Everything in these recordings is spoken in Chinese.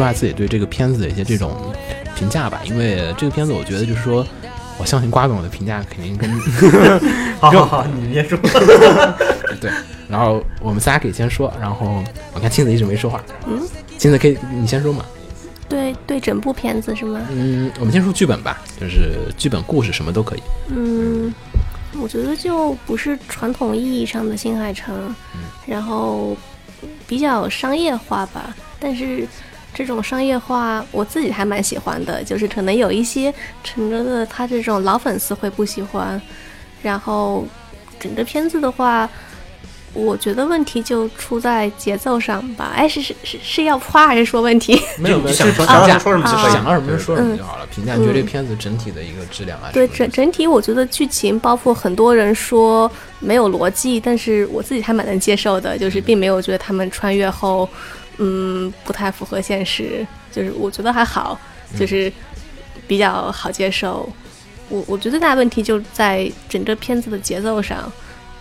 说下自己对这个片子的一些这种评价吧，因为这个片子我觉得就是说，我相信瓜总的评价肯定跟好 好好，你先说。对，然后我们仨可以先说，然后我看青子一直没说话，嗯，青子可以你先说嘛，对对，整部片子是吗？嗯，我们先说剧本吧，就是剧本故事什么都可以，嗯，我觉得就不是传统意义上的新海诚，嗯然后比较商业化吧，但是。这种商业化我自己还蛮喜欢的，就是可能有一些陈哲的他这种老粉丝会不喜欢，然后整个片子的话，我觉得问题就出在节奏上吧。哎，是是是是要夸还是说问题？没有没有，想说是评价说什么想到什么就说什么嗯就好了。评价你觉得这片子整体的一个质量啊？对整整体，我觉得剧情包括很多人说没有逻辑，但是我自己还蛮能接受的，就是并没有觉得他们穿越后，嗯，不太符合现实，就是我觉得还好，就是比较好接受。我我觉得最大问题就在整个片子的节奏上。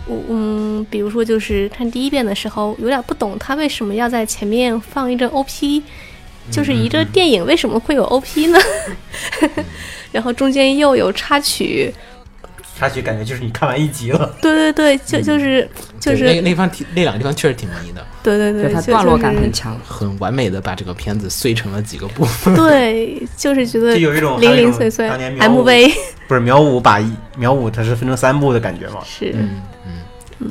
我嗯，比如说就是看第一遍的时候，有点不懂他为什么要在前面放一个 OP，就是一个电影为什么会有 OP 呢？然后中间又有插曲，插曲感觉就是你看完一集了。对对对，就就是就是那那方挺那两个地方确实挺迷的，对对对，就它段落感就是很强。很完美的把这个片子碎成了几个部分。对，就是觉得就有一种零零碎碎当年 MV 不是苗五把一苗五它是分成三部的感觉嘛？是嗯嗯，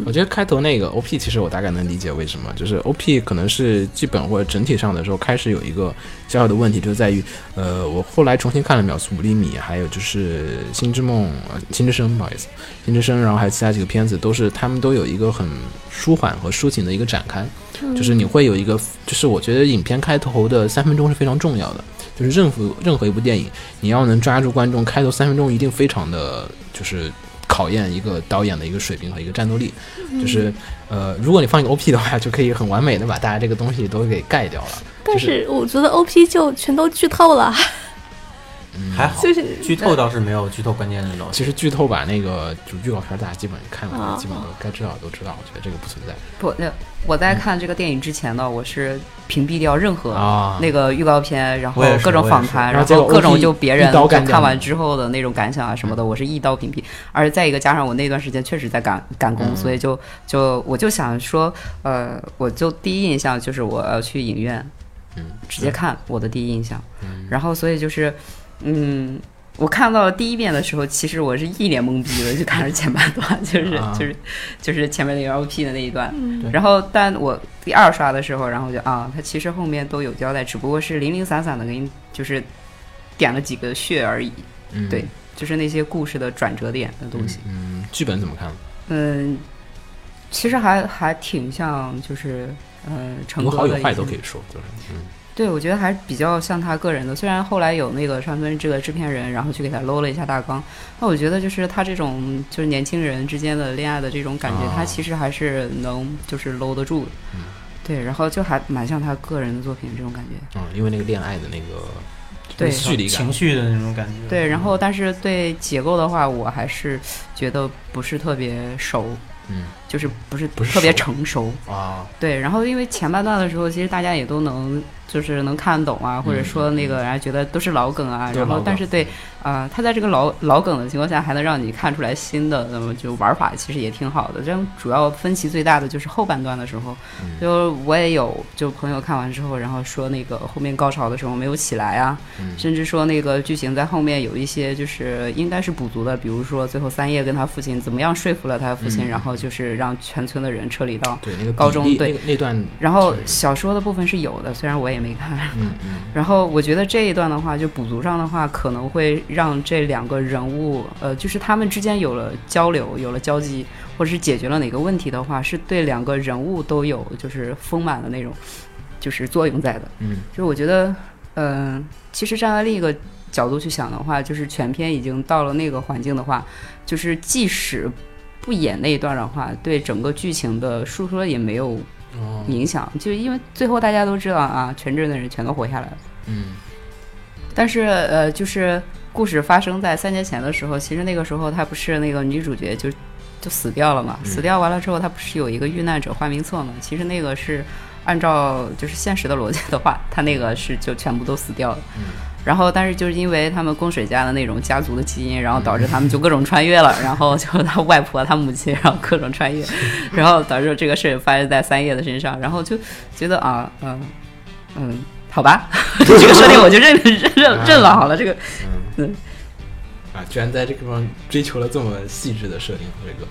我觉得开头那个 OP 其实我大概能理解为什么，就是 OP 可能是剧本或者整体上的时候开始有一个小小的问题，就在于呃，我后来重新看了《秒速五厘米》，还有就是《星之梦》呃，《星之声》，不好意思，《星之声》，然后还有其他几个片子，都是他们都有一个很舒缓和抒情的一个展开，就是你会有一个，就是我觉得影片开头的三分钟是非常重要的，就是任何任何一部电影，你要能抓住观众，开头三分钟一定非常的就是考验一个导演的一个水平和一个战斗力。就是呃，如果你放一个 OP 的话，就可以很完美的把大家这个东西都给盖掉了。但是我觉得 OP 就全都剧透了，还好，就是剧透倒是没有剧透关键的东西。其实剧透版那个就预告片大家基本看完，哦。基本都该知道的都知道，我觉得这个不存在。不，那我在看这个电影之前呢，我是屏蔽掉任何啊。那个预告片，然后各种访谈，然后各种就别人看完之后的那种感想啊什么的，我是一刀屏蔽。而且再一个加上我那段时间确实在赶赶工，嗯。所以就就我就想说，呃，我就第一印象就是我要去影院嗯，直接看我的第一印象，嗯。然后所以就是，嗯。我看到第一遍的时候，其实我是一脸懵逼的，就看着前半段，就是、啊就是就是前面那个 LP 的那一段，对然后，但我第二刷的时候，然后就啊，它其实后面都有交代，只不过是零零散散的给你就是点了几个穴而已，嗯对，就是那些故事的转折点的东西。嗯，剧本怎么看？嗯，其实还还挺像，就是呃，成有好有的一些坏都可以说，就是嗯对，我觉得还是比较像他个人的。虽然后来有那个川村这个制片人，然后去给他搂了一下大纲，那我觉得就是他这种就是年轻人之间的恋爱的这种感觉，啊他其实还是能就是搂得住的。嗯对，然后就还蛮像他个人的作品这种感觉。嗯，因为那个恋爱的那个对距离感情，绪的那种感觉。对，然后但是对结构的话，我还是觉得不是特别熟，嗯就是不是不是特别成熟。啊，对，然后因为前半段的时候，其实大家也都能就是能看懂啊，或者说那个，然后觉得都是老梗啊，然后但是对啊、他在这个老老梗的情况下，还能让你看出来新的，那么就玩法其实也挺好的。这样主要分歧最大的就是后半段的时候，嗯。就我也有就朋友看完之后，然后说那个后面高潮的时候没有起来啊，嗯。甚至说那个剧情在后面有一些就是应该是补足的，比如说最后三叶跟他父亲怎么样说服了他父亲，嗯。然后就是让全村的人撤离到。对那个高中对那个那段，然后小说的部分是有的，虽然我也没看。嗯嗯 然后我觉得这一段的话，就补足上的话，可能会让这两个人物，呃，就是他们之间有了交流，有了交集，或者是解决了哪个问题的话，是对两个人物都有就是丰满的那种，就是作用在的。嗯就是我觉得，嗯、其实站在另一个角度去想的话，就是全片已经到了那个环境的话，就是即使不演那一段的话，对整个剧情的述说也没有哦影响，就因为最后大家都知道啊，全镇的人全都活下来了。嗯但是呃，就是故事发生在三年前的时候，其实那个时候她不是那个女主角就就死掉了嘛？嗯死掉完了之后，她不是有一个遇难者花名册嘛？其实那个是按照就是现实的逻辑的话，他那个是就全部都死掉了。然后，但是就是因为他们供水家的那种家族的基因，然后导致他们就各种穿越了，然后就他外婆、他母亲，然后各种穿越，然后导致这个事发生在三叶的身上，然后就觉得啊，嗯嗯，好吧，这个设定我就认认 认认了，好了，这个嗯。啊，居然在这个地方追求了这么细致的设定，这个。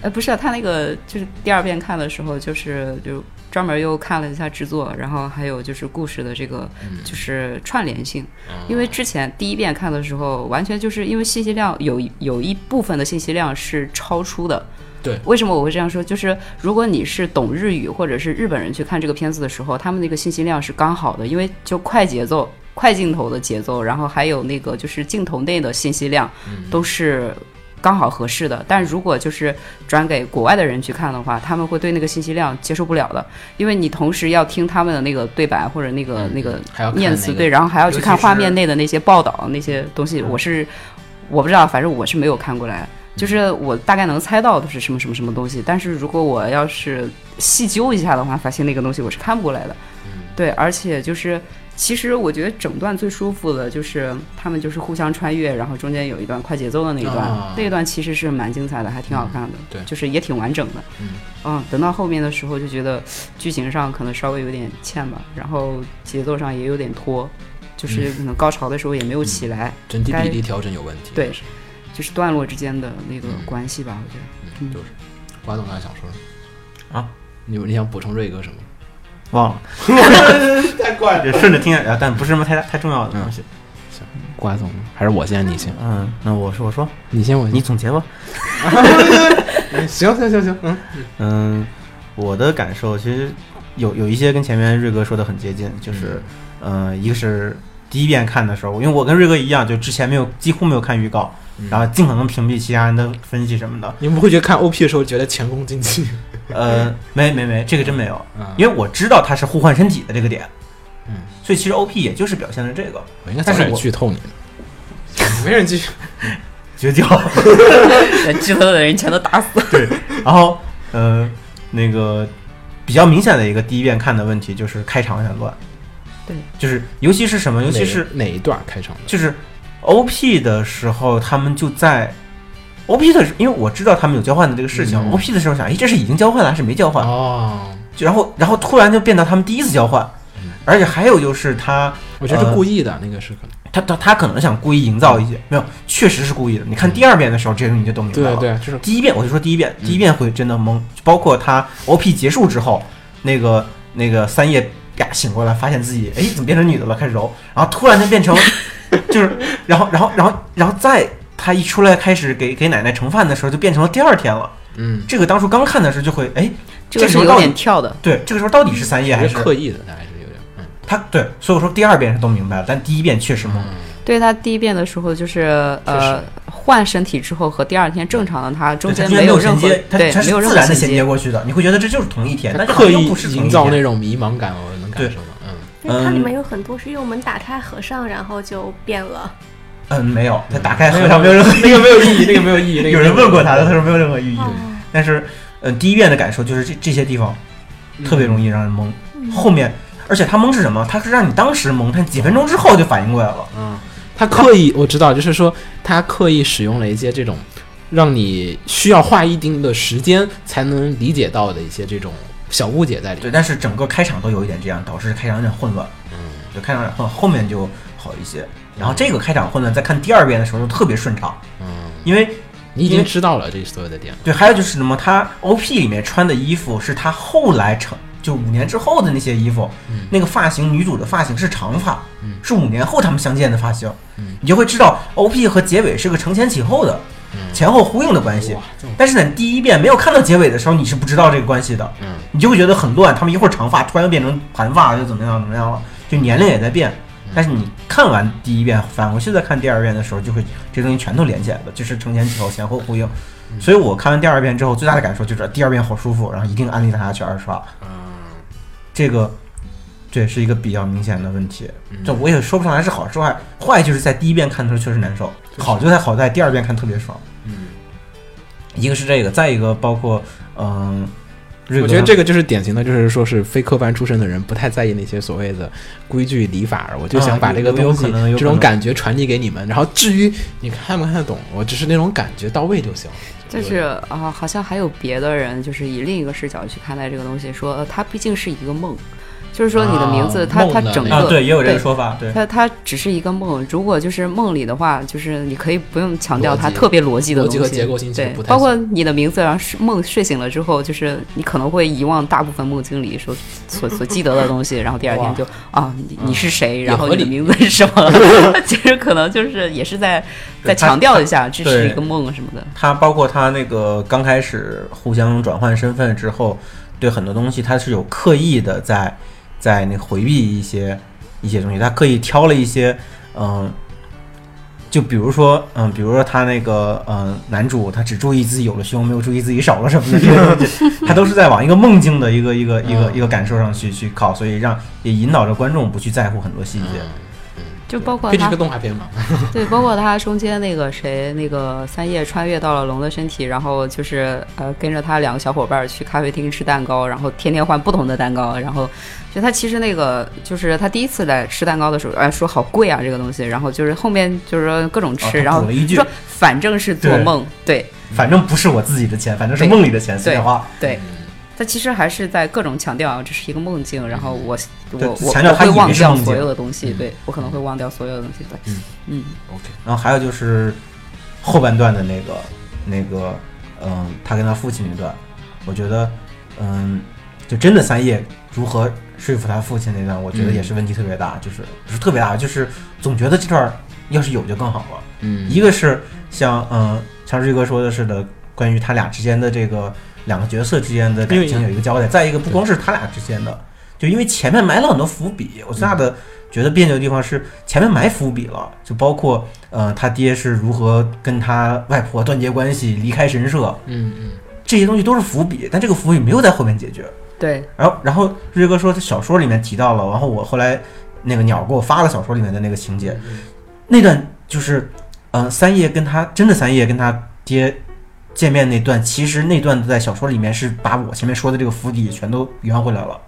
呃，不是、啊，他那个就是第二遍看的时候，就是就专门又看了一下制作，然后还有就是故事的这个就是串联性，因为之前第一遍看的时候，完全就是因为信息量有有一部分的信息量是超出的。对为什么我会这样说？就是如果你是懂日语或者是日本人去看这个片子的时候，他们那个信息量是刚好的，因为就快节奏、快镜头的节奏，然后还有那个就是镜头内的信息量，都是刚好合适的。但如果就是转给国外的人去看的话，他们会对那个信息量接受不了的，因为你同时要听他们的那个对白或者那个、那个念词对，然后还要去看画面内的那些报道那些东西，我是我不知道，反正我是没有看过来。就是我大概能猜到的是什么什么什么东西，但是如果我要是细究一下的话，发现那个东西我是看不过来的。对，而且就是其实我觉得整段最舒服的就是他们就是互相穿越，然后中间有一段快节奏的那一段，啊那一段其实是蛮精彩的，还挺好看的，对就是也挺完整的。嗯等到后面的时候就觉得剧情上可能稍微有点欠吧，然后节奏上也有点拖，就是可能高潮的时候也没有起来，整体该比例调整有问题。对就是段落之间的那个嗯关系吧，我觉得。嗯，就是。华总刚才想说什么啊？你你想补充瑞哥什么？忘了，太怪就顺着听，啊，但不是什么太大太重要的东西。行瓜总还是我先，你先，嗯，那我说我说，你先，我你总结吧。行行行行，嗯嗯，我的感受其实有有一些跟前面瑞哥说的很接近，就是，呃，一个是第一遍看的时候，因为我跟瑞哥一样，就之前没有几乎没有看预告，然后尽可能屏蔽其他人的分析什么的。你们不会觉得看 OP 的时候觉得前功尽弃？呃，没没没，这个真没有，嗯因为我知道他是互换身体的这个点，嗯，所以其实 OP 也就是表现了这个我应该早点剧透你，没人继续。绝交。剧透的人全都打死。对然后，呃，那个比较明显的一个第一遍看的问题就是开场有点乱，对，就是尤其是什么，尤其是哪一段开场？就是 OP 的时候，他们就在 OP 的时，因为我知道他们有交换的这个事情、嗯 o p 的时候想，哎，这是已经交换了还是没交换？哦，就然后然后突然就变到他们第一次交换，嗯而且还有就是他我觉得是故意的，那个是可能。他他他可能想故意营造一些，没有，确实是故意的。你看第二遍的时候，这些东西你就都明白了。对对，就是第一遍我就说第一遍，第一遍会真的懵，包括他 OP 结束之后，那个那个三叶呀醒过来，发现自己哎怎么变成女的了，开始揉，然后突然就变成 就是，然后然后然后然后再他一出来开始给给奶奶盛饭的时候，就变成了第二天了。嗯，这个当初刚看的时候就会哎，这个是有这时候有点跳的，对，这个时候到底是三叶还是刻意的，他还是有点嗯。他对，所以我说第二遍是都明白了，但第一遍确实懵。对他第一遍的时候就是呃换身体之后和第二天正常的他中间没有任何衔接，它对没有任何自然的衔接接。过去的，你会觉得这就是同一天，但刻意不是营造那种迷茫感，我能感受到。嗯，因为它里嗯面有很多是用门打开合上，然后就变了。嗯，没有，他打开合上没有任何那个没有意义，那个没有意义。那个有人问过他的，他说没有任何意义。哦，但是，嗯，第一遍的感受就是这这些地方特别容易让人懵，后面，而且他懵是什么？他是让你当时懵，他几分钟之后就反应过来了。嗯，他刻意我知道，就是说他刻意使用了一些这种让你需要花一定的时间才能理解到的一些这种小误解在里对，面。但是整个开场都有一点这样，导致开场有点混乱。嗯，就，开场有点混，后面就好一些。然后这个开场混乱，在看第二遍的时候就特别顺畅，嗯，因为你已经知道了这所有的点。对，还有就是什么，他 OP 里面穿的衣服是他后来成就五年之后的那些衣服，嗯那个发型，女主的发型是长发，嗯是五年后他们相见的发型，嗯你就会知道 OP 和结尾是个承前启后的、嗯前后呼应的关系哇。但是呢，第一遍没有看到结尾的时候，你是不知道这个关系的，嗯你就会觉得很乱。他们一会儿长发，突然又变成盘发，又怎么样怎么样了，就年龄也在变。嗯但是你看完第一遍，返回去再看第二遍的时候，就会这东西全都连起来了，就是承前启后，前后呼应。嗯所以我看完第二遍之后，最大的感受就是第二遍好舒服，然后一定安利大家去二刷。嗯这个，这是一个比较明显的问题。嗯这我也说不上来是好是坏，坏就是在第一遍看的时候确实难受，好就在好在第二遍看特别爽。嗯一个是这个，再一个包括嗯、我觉得这个就是典型的，就是说是非科班出身的人不太在意那些所谓的规矩礼法，我就想把这个东西、这种感觉传递给你们。然后至于你看不看得懂，我只是那种感觉到位就行。就是啊、好像还有别的人，就是以另一个视角去看待这个东西，说、呃、它毕竟是一个梦，就是说你的名字，啊它它整个、啊，对，也有这个说法，对，它它只是一个梦，如果就是梦里的话，就是你可以不用强调它特别逻辑的东西，逻辑和结构对不，太包括你的名字，然后睡梦睡醒了之后，就是你可能会遗忘大部分梦境里所所所记得的东西，然后第二天就啊，你你是谁，然后你的名字是什么，其实可能就是也是在在强调一下，这是一个梦什么的。他包括他那个刚开始互相转换身份之后，对很多东西他是有刻意的在在那回避一些一些东西，他刻意挑了一些嗯。就比如说，嗯，比如说他那个，嗯，男主他只注意自己有了胸，没有注意自己少了什么的这些东西，他都是在往一个梦境的一个一个一个嗯一个感受上去去靠，所以让也引导着观众不去在乎很多细节。嗯，就包括他个动画片嘛，对，包括他中间那个谁，那个三叶穿越到了龙的身体，然后就是呃跟着他两个小伙伴儿去咖啡厅吃蛋糕，然后天天换不同的蛋糕，然后就他其实那个就是他第一次来吃蛋糕的时候，哎说好贵啊这个东西，然后就是后面就是说各种吃，哦然后说反正是做梦，对反正不是我自己的钱，反正是梦里的钱，随便花。对。他其实还是在各种强调这是一个梦境，然后我我我会忘掉所有的。东西，嗯。对我可能会忘掉所有的东西，对，嗯。嗯。OK，然后还有就是后半段的那个那个，嗯，他跟他父亲那段，我觉得，嗯，就真的三叶如何说服他父亲那段，我觉得也是问题特别大，就是不是特别大，就是总觉得这段要是有就更好了。嗯，一个是像嗯，像瑞哥说的似的，关于他俩之间的这个两个角色之间的感情有一个交代，再一个不光是他俩之间的，就因为前面埋了很多伏笔，我最大的觉得别扭的地方是前面埋伏笔了，就包括呃他爹是如何跟他外婆断绝关系、离开神社，嗯嗯这些东西都是伏笔，但这个伏笔没有在后面解决。对，然后，然后瑞哥说他小说里面提到了，然后我后来那个鸟给我发了小说里面的那个情节，那段就是，嗯，三叶跟他真的三叶跟他爹见面那段，其实那段在小说里面是把我前面说的这个伏笔全都圆回来了。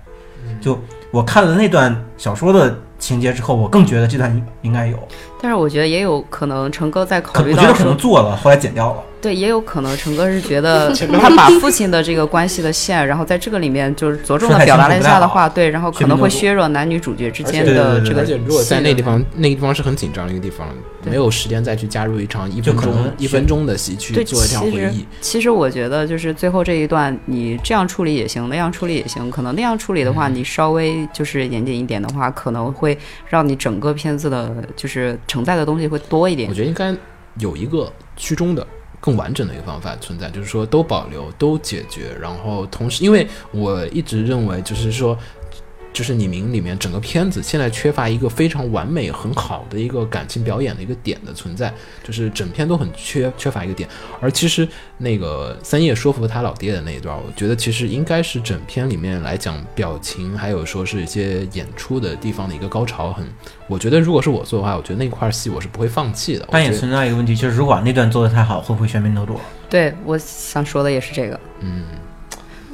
就我看了那段小说的情节之后，我更觉得这段应应该有，但是我觉得也有可能成哥在考可我觉得可虑到说能做了，后来剪掉了。对，也有可能成哥是觉得 他把父亲的这个关系的线，然后在这个里面就是着重的表达了一下的话，对，然后可能会削弱男女主角之间的这个而且如果在那地方，那个地方是很紧张的一个地方，对没有时间再去加入一场一分钟一分钟的戏去做一场回忆。其实我觉得就是最后这一段，你这样处理也行，那样处理也行。可能那样处理的话，你稍微就是严谨一点的话，可能会让你整个片子的，就是承载的东西会多一点我。觉得应该有一个居中的、更完整的一个方法存在，就是说都保留、都解决，然后同时，因为我一直认为，就是说。就是你名里面整个片子现在缺乏一个非常完美、很好的一个感情表演的一个点的存在，就是整片都很缺缺乏一个点。而其实那个三叶说服他老爹的那一段，我觉得其实应该是整片里面来讲表情，还有说是一些演出的地方的一个高潮很。我觉得如果是我做的话，我觉得那块戏我是不会放弃的。但也存在一个问题，就是如果那段做的太好，会不会喧宾夺主？对我想说的也是这个，嗯，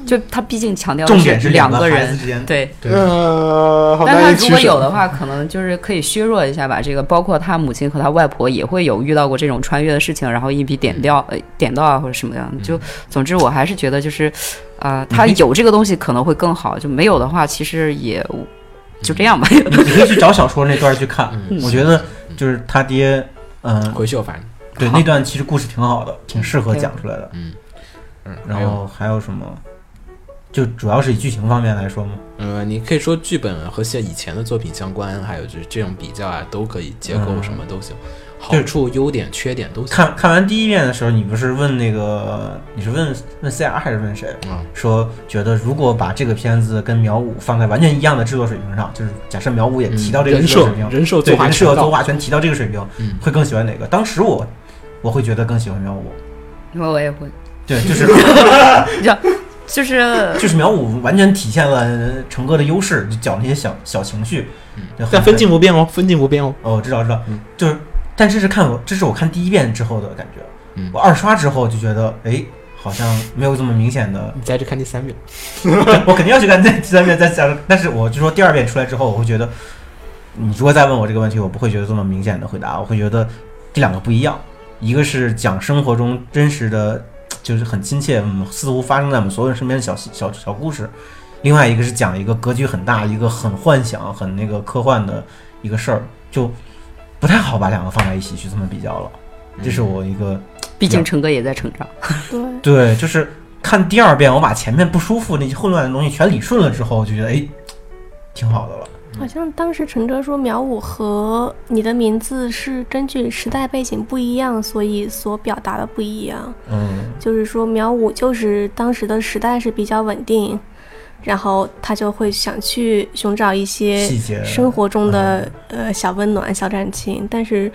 就他毕竟强调的重点是两个人，之间，对。对呃，但他如果有的话，可能就是可以削弱一下吧。这个包括他母亲和他外婆也会有遇到过这种穿越的事情，然后一笔点掉，呃，点到啊或者什么样的。就总之，我还是觉得就是，啊、他有这个东西可能会更好，就没有的话，其实也就这样吧。你 你可以去找小说那段去看，嗯我觉得就是他爹，嗯，回去我反对，那段其实故事挺好的，挺适合讲出来的。嗯，嗯然后还有什么？就主要是以剧情方面来说嘛，呃，你可以说剧本和现以前的作品相关，还有就是这种比较啊，都可以，结构嗯什么都行，好对处、优点、缺点都行。看看完第一遍的时候，你不是问那个，你是问问 CR 还是问谁？啊，说觉得如果把这个片子跟苗五放在完全一样的制作水平上，就是假设苗五也提到这个水平，人设人设全到作画全提到这个水平，嗯。会更喜欢哪个？当时我我会觉得更喜欢苗五，因为我也会，对，就是 你知道，就是 就是苗五完全体现了成哥的优势，就讲那些小小情绪，对但分镜不变哦，分镜不变哦。哦，我知道知道，嗯就是，但这是看我这是我看第一遍之后的感觉，嗯。我二刷之后就觉得，哎，好像没有这么明显的你再去看第三遍，我肯定要去看第第三遍再想，但是我就说第二遍出来之后，我会觉得，你如果再问我这个问题，我不会觉得这么明显的回答，我会觉得这两个不一样，一个是讲生活中真实的，就是很亲切，嗯，似乎发生在我们所有人身边的小小小故事，另外一个是讲一个格局很大、一个很幻想、很那个科幻的一个事儿，就不太好把两个放在一起去这么比较了，这是我一个。毕竟成哥也在成长。对，对，就是看第二遍，我把前面不舒服那些混乱的东西全理顺了之后，就觉得哎，挺好的了。好像当时陈哲说苗五和你的名字是根据时代背景不一样，所以所表达的不一样。嗯，就是说苗五就是当时的时代是比较稳定，然后他就会想去寻找一些生活中的、呃小温暖、小感情，但是。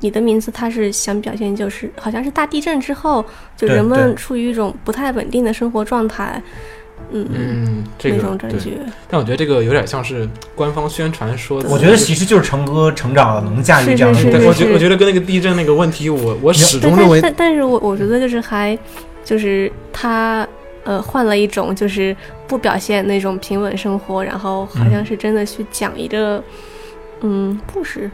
你的名字，他是想表现，就是好像是大地震之后，就人们处于一种不太稳定的生活状态，嗯，嗯，这种感对。觉。但我觉得这个有点像是官方宣传说的，我觉得其实就是成哥成长了，能驾驭这样的是对，东西。我觉得我觉得跟那个地震那个问题，我我始，终认为但但但是我我觉得就是还就是他呃换了一种就是不表现那种平稳生活，然后好像是真的去讲一个嗯故事，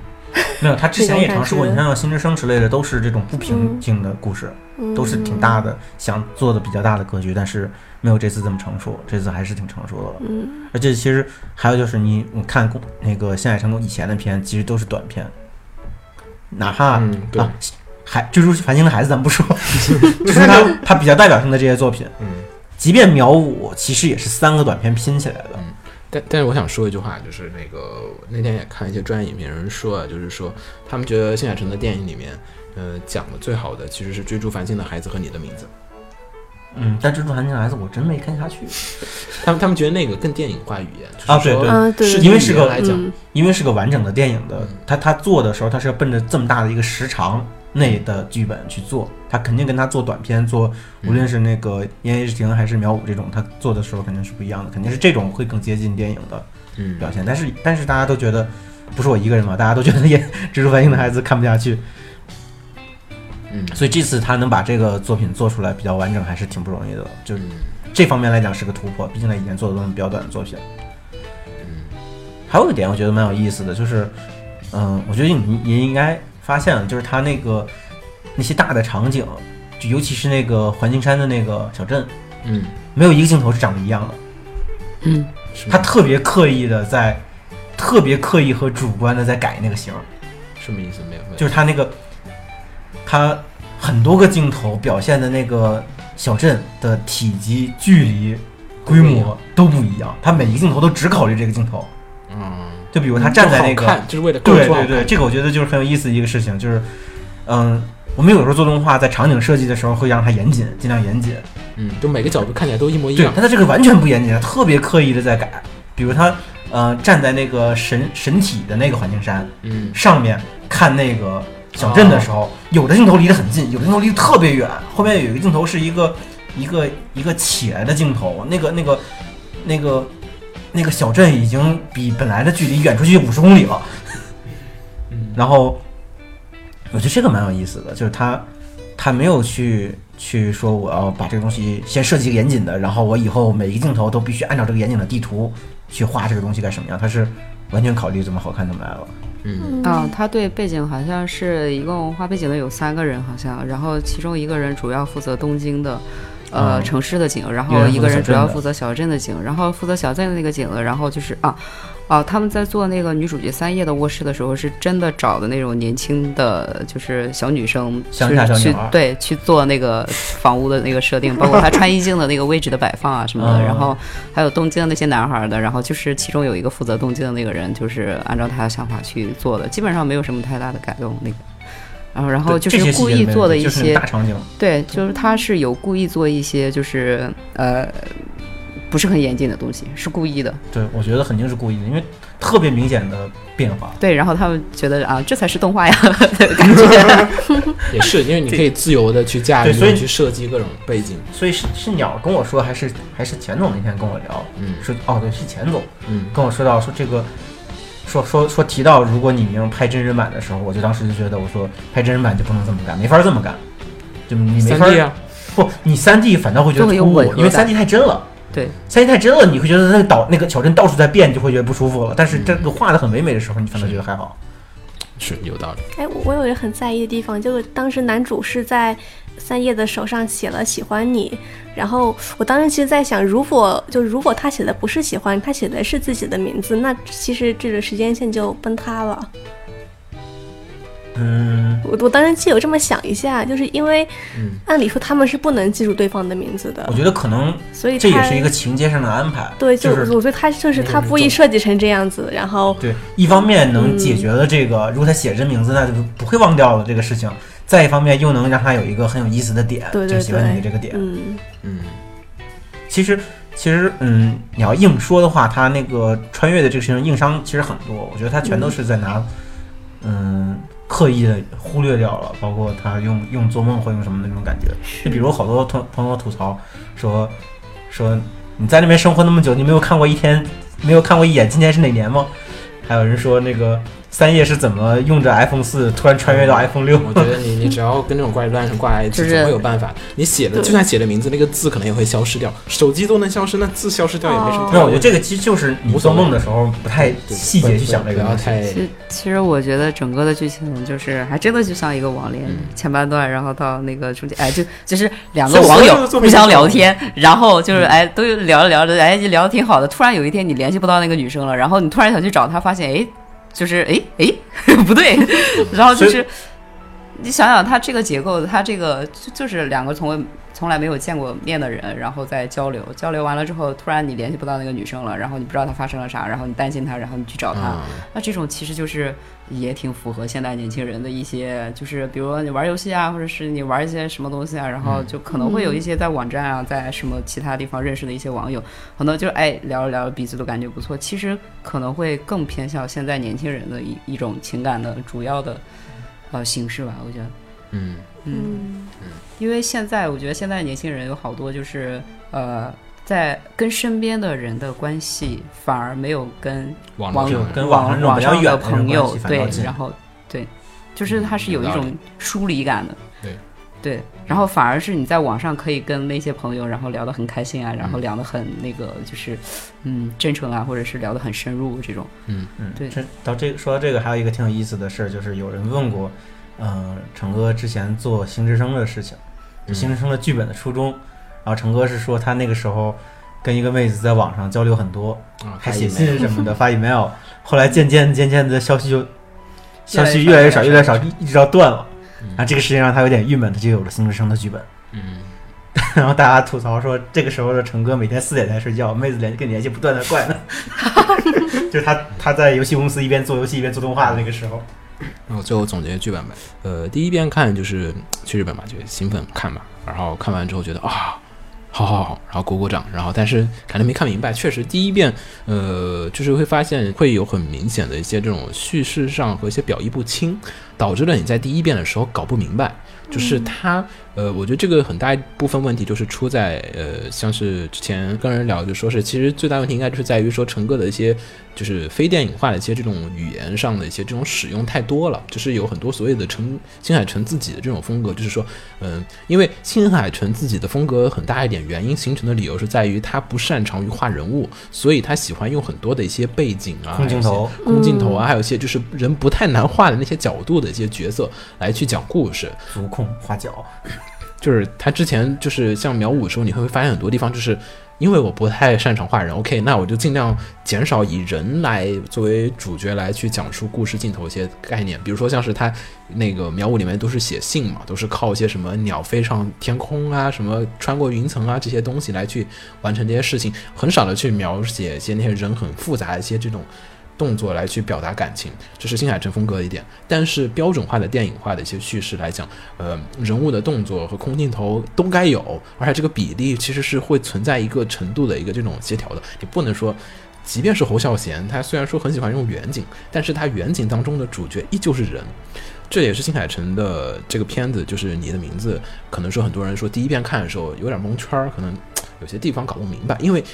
没有，他之前也尝试过，你看像《新之声》之类的，都是这种不平静的故事，嗯，都是挺大的，想做的比较大的格局，但是没有这次这么成熟，这次还是挺成熟的了。嗯，而且其实还有就是你你看宫那个《新海诚以前的片，其实都是短片，哪怕、嗯对啊，还蜘蛛繁星的孩子咱不说，就是他他比较代表性的这些作品，嗯。即便秒五其实也是三个短片拼起来的。但但是我想说一句话，就是那个那天也看一些专业影评人说啊，就是说他们觉得新海诚的电影里面，呃，讲的最好的其实是追逐繁星的孩子和你的名字。嗯，但《追逐繁星的孩子》我真没看下去，他们他们觉得那个更电影化语言，就是啊对对。是因为是个来讲，嗯。因为是个完整的电影的嗯，他他做的时候，他是要奔着这么大的一个时长内的剧本去做，他肯定跟他做短片做，无论是那个《烟叶之庭》还是《秒五》这种，他做的时候肯定是不一样的，肯定是这种会更接近电影的嗯，表现。但是但是大家都觉得，不是我一个人嘛，大家都觉得也 蜘蛛繁星的孩子看不下去，嗯，所以这次他能把这个作品做出来比较完整，还是挺不容易的。就是这方面来讲是个突破，毕竟他以前做的都是比较短的作品。嗯还有一点我觉得蛮有意思的，就是，嗯，我觉得你也应该发现了，就是他那个那些大的场景，就尤其是那个环境山的那个小镇，嗯，没有一个镜头是长得一样的，嗯，他特别刻意的在，特别刻意和主观的在改那个形儿，什么意思？没有，没有，就是他那个，他很多个镜头表现的那个小镇的体积、距离、规模都不一样，他每一个镜头都只考虑这个镜头，嗯，就比如他站在那个。看就是为了更对对对，这个我觉得就是很有意思的一个事情，就是，嗯，我们有时候做动画，在场景设计的时候会让它严谨，尽量严谨。嗯，就每个角度看起来都一模一对，样，但它这个完全不严谨，它特别刻意的在改。比如他，呃，站在那个神神体的那个环境山嗯上面看那个小镇的时候，有的镜头离得很近，有的镜头离得特别远。后面有一个镜头是一个一个一个起来的镜头，那个那个那个那个小镇已经比本来的距离远出去五十公里了。嗯然后我觉得这个蛮有意思的，就是他他没有去去说我要把这个东西先设计一个严谨的，然后我以后每一个镜头都必须按照这个严谨的地图去画这个东西该什么样，他是完全考虑怎么好看怎么来了。嗯。啊，他对背景好像是一共画背景的有三个人，好像，然后其中一个人主要负责东京的。呃，嗯城市的景，然后一个人主要负责小镇的景，然后负责小镇的那个景了，然后就是啊，啊，他们在做那个女主角三叶的卧室的时候，是真的找的那种年轻的，就是小女生乡去去对去做那个房屋的那个设定，包括她穿衣镜的那个位置的摆放啊什么的，嗯然后还有东京的那些男孩儿的，然后就是其中有一个负责东京的那个人，就是按照他的想法去做的，基本上没有什么太大的改动那个。然后，然后就是故意做的一些个大场景，对，就是他是有故意做一些就是呃不是很严谨的东西，是故意的。对我觉得肯定是故意的，因为特别明显的变化。对，然后他们觉得啊，这才是动画呀的 感觉。也是因为你可以自由的去驾驭，对所以去设计各种背景，所以是是鸟跟我说，还是还是钱总那天跟我聊，嗯说哦对，是钱总嗯跟我说到说这个，说说说提到如果你明拍真人版的时候，我就当时就觉得我说拍真人版就不能这么干，没法这么干，就你没法三 D 啊，不，你三 D 反倒会觉得突兀因为三 D 太真了。对，三 D 太真了，你会觉得那个岛那个小镇到处在变，就会觉得不舒服了。但是这个画的很唯美的时候，你反倒觉得还好。是有道理。哎，我我有一个很在意的地方，就是当时男主是在三叶的手上写了“喜欢你”，然后我当时其实在想，如果就如果他写的不是喜欢，他写的是自己的名字，那其实这个时间线就崩塌了。嗯，我我当时记得有这么想一下，就是因为嗯。按理说他们是不能记住对方的名字的我，觉得可能所以这也是一个情节上的安排。对，就就是我觉得他就是他故意设计成这样子，然后对，一方面能解决了这个，如果他写真名字，那就不会忘掉了这个事情；再一方面又能让他有一个很有意思的点，对对就喜欢你的这个点。嗯。嗯，其实，其实，嗯，你要硬说的话，他那个穿越的这个事情硬伤其实很多，我觉得他全都是在拿，嗯，刻意的忽略掉了，包括他用用做梦或用什么的那种感觉。就比如好多同朋友吐槽说说你在那边生活那么久，你没有看过一天，没有看过一眼今天是哪年吗？还有人说那个三叶是怎么用着 iPhone 四突然穿越到 iPhone 六？我觉得你你只要跟这种怪力 乱神挂在一起，就是总会有办法。你写的就算写的名字，那个字可能也会消失掉，手机都能消失，那字消失掉也没什么哦。没有，我觉得这个其实就是你做梦的时候不太对细节去想这个东西。不要太其实其实我觉得整个的剧情就是还真的就像一个网恋，嗯。前半段，然后到那个中间，哎，就就是两个网友互相聊天，然后就是哎都聊着聊着，哎聊的挺好的，突然有一天你联系不到那个女生了，然后你突然想去找她，发现哎就是哎哎不对，然后就是你想想它这个结构，它这个就就是两个从未从来没有见过面的人，然后再交流，交流完了之后，突然你联系不到那个女生了，然后你不知道她发生了啥，然后你担心她，然后你去找她，啊，那这种其实就是也挺符合现代年轻人的一些，就是比如说你玩游戏啊，或者是你玩一些什么东西啊，然后就可能会有一些在网站啊，在什么其他地方认识的一些网友，可能就哎聊着聊着彼此都感觉不错，其实可能会更偏向现在年轻人的一一种情感的主要的呃形式吧，我觉得。嗯。嗯，嗯因为现在我觉得现在年轻人有好多就是呃，在跟身边的人的关系反而没有跟网友跟网上网上的这种比较远的朋友对，然后对，就是它是有一种疏离感的。对对，然后反而是你在网上可以跟那些朋友，然后聊得很开心啊，然后嗯聊得很那个就是嗯真诚啊，或者是聊得很深入这种。嗯嗯，对这到这个说到这个，还有一个挺有意思的事儿，就是有人问过，呃，成哥之前做星之声的事情，就新之声的剧本的初衷，然后成哥是说他那个时候跟一个妹子在网上交流很多，啊，还写信什么的，发 email，后来渐渐渐渐的消息就消息越来越少越来越少，一一直到断了。嗯然后这个事情让他有点郁闷，他就有了星之声的剧本。嗯，然后大家吐槽说，这个时候的成哥每天四点才睡觉，妹子联跟你联系不断的怪呢。就是他他在游戏公司一边做游戏一边做动画的那个时候。然后最后总结剧本吧。呃，第一遍看就是去日本嘛，就兴奋看嘛，然后看完之后觉得啊，好好好，然后鼓鼓掌，然后但是感觉没看明白。确实第一遍，呃，就是会发现会有很明显的一些这种叙事上和一些表意不清，导致了你在第一遍的时候搞不明白。就是它，呃，我觉得这个很大一部分问题就是出在，呃，像是之前跟人聊，就说是其实最大问题应该就是在于说陈哥的一些就是非电影化的一些这种语言上的一些这种使用太多了，就是有很多所谓的陈新海诚自己的这种风格，就是说，嗯、因为新海诚自己的风格很大一点原因形成的理由是在于他不擅长于画人物，所以他喜欢用很多的一些背景啊、空镜头，空镜头啊，还有一些就是人不太难画的那些角度的一些角色来去讲故事。足控画脚，就是他之前就是像秒五的时候，你会发现很多地方就是因为我不太擅长画人，OK，那我就尽量减少以人来作为主角来去讲述故事镜头一些概念，比如说像是他那个秒五里面都是写信嘛，都是靠一些什么鸟飞上天空啊，什么穿过云层啊这些东西来去完成这些事情，很少的去描写一些那些人很复杂一些这种。动作来去表达感情，这是新海诚风格的一点。但是标准化的电影化的一些叙事来讲，呃，人物的动作和空镜头都该有，而且这个比例其实是会存在一个程度的一个这种协调的。你不能说，即便是侯孝贤，他虽然说很喜欢用远景，但是他远景当中的主角依旧是人。这也是新海诚的这个片子，就是你的名字，可能说很多人说第一遍看的时候有点蒙圈，可能有些地方搞不明白，因为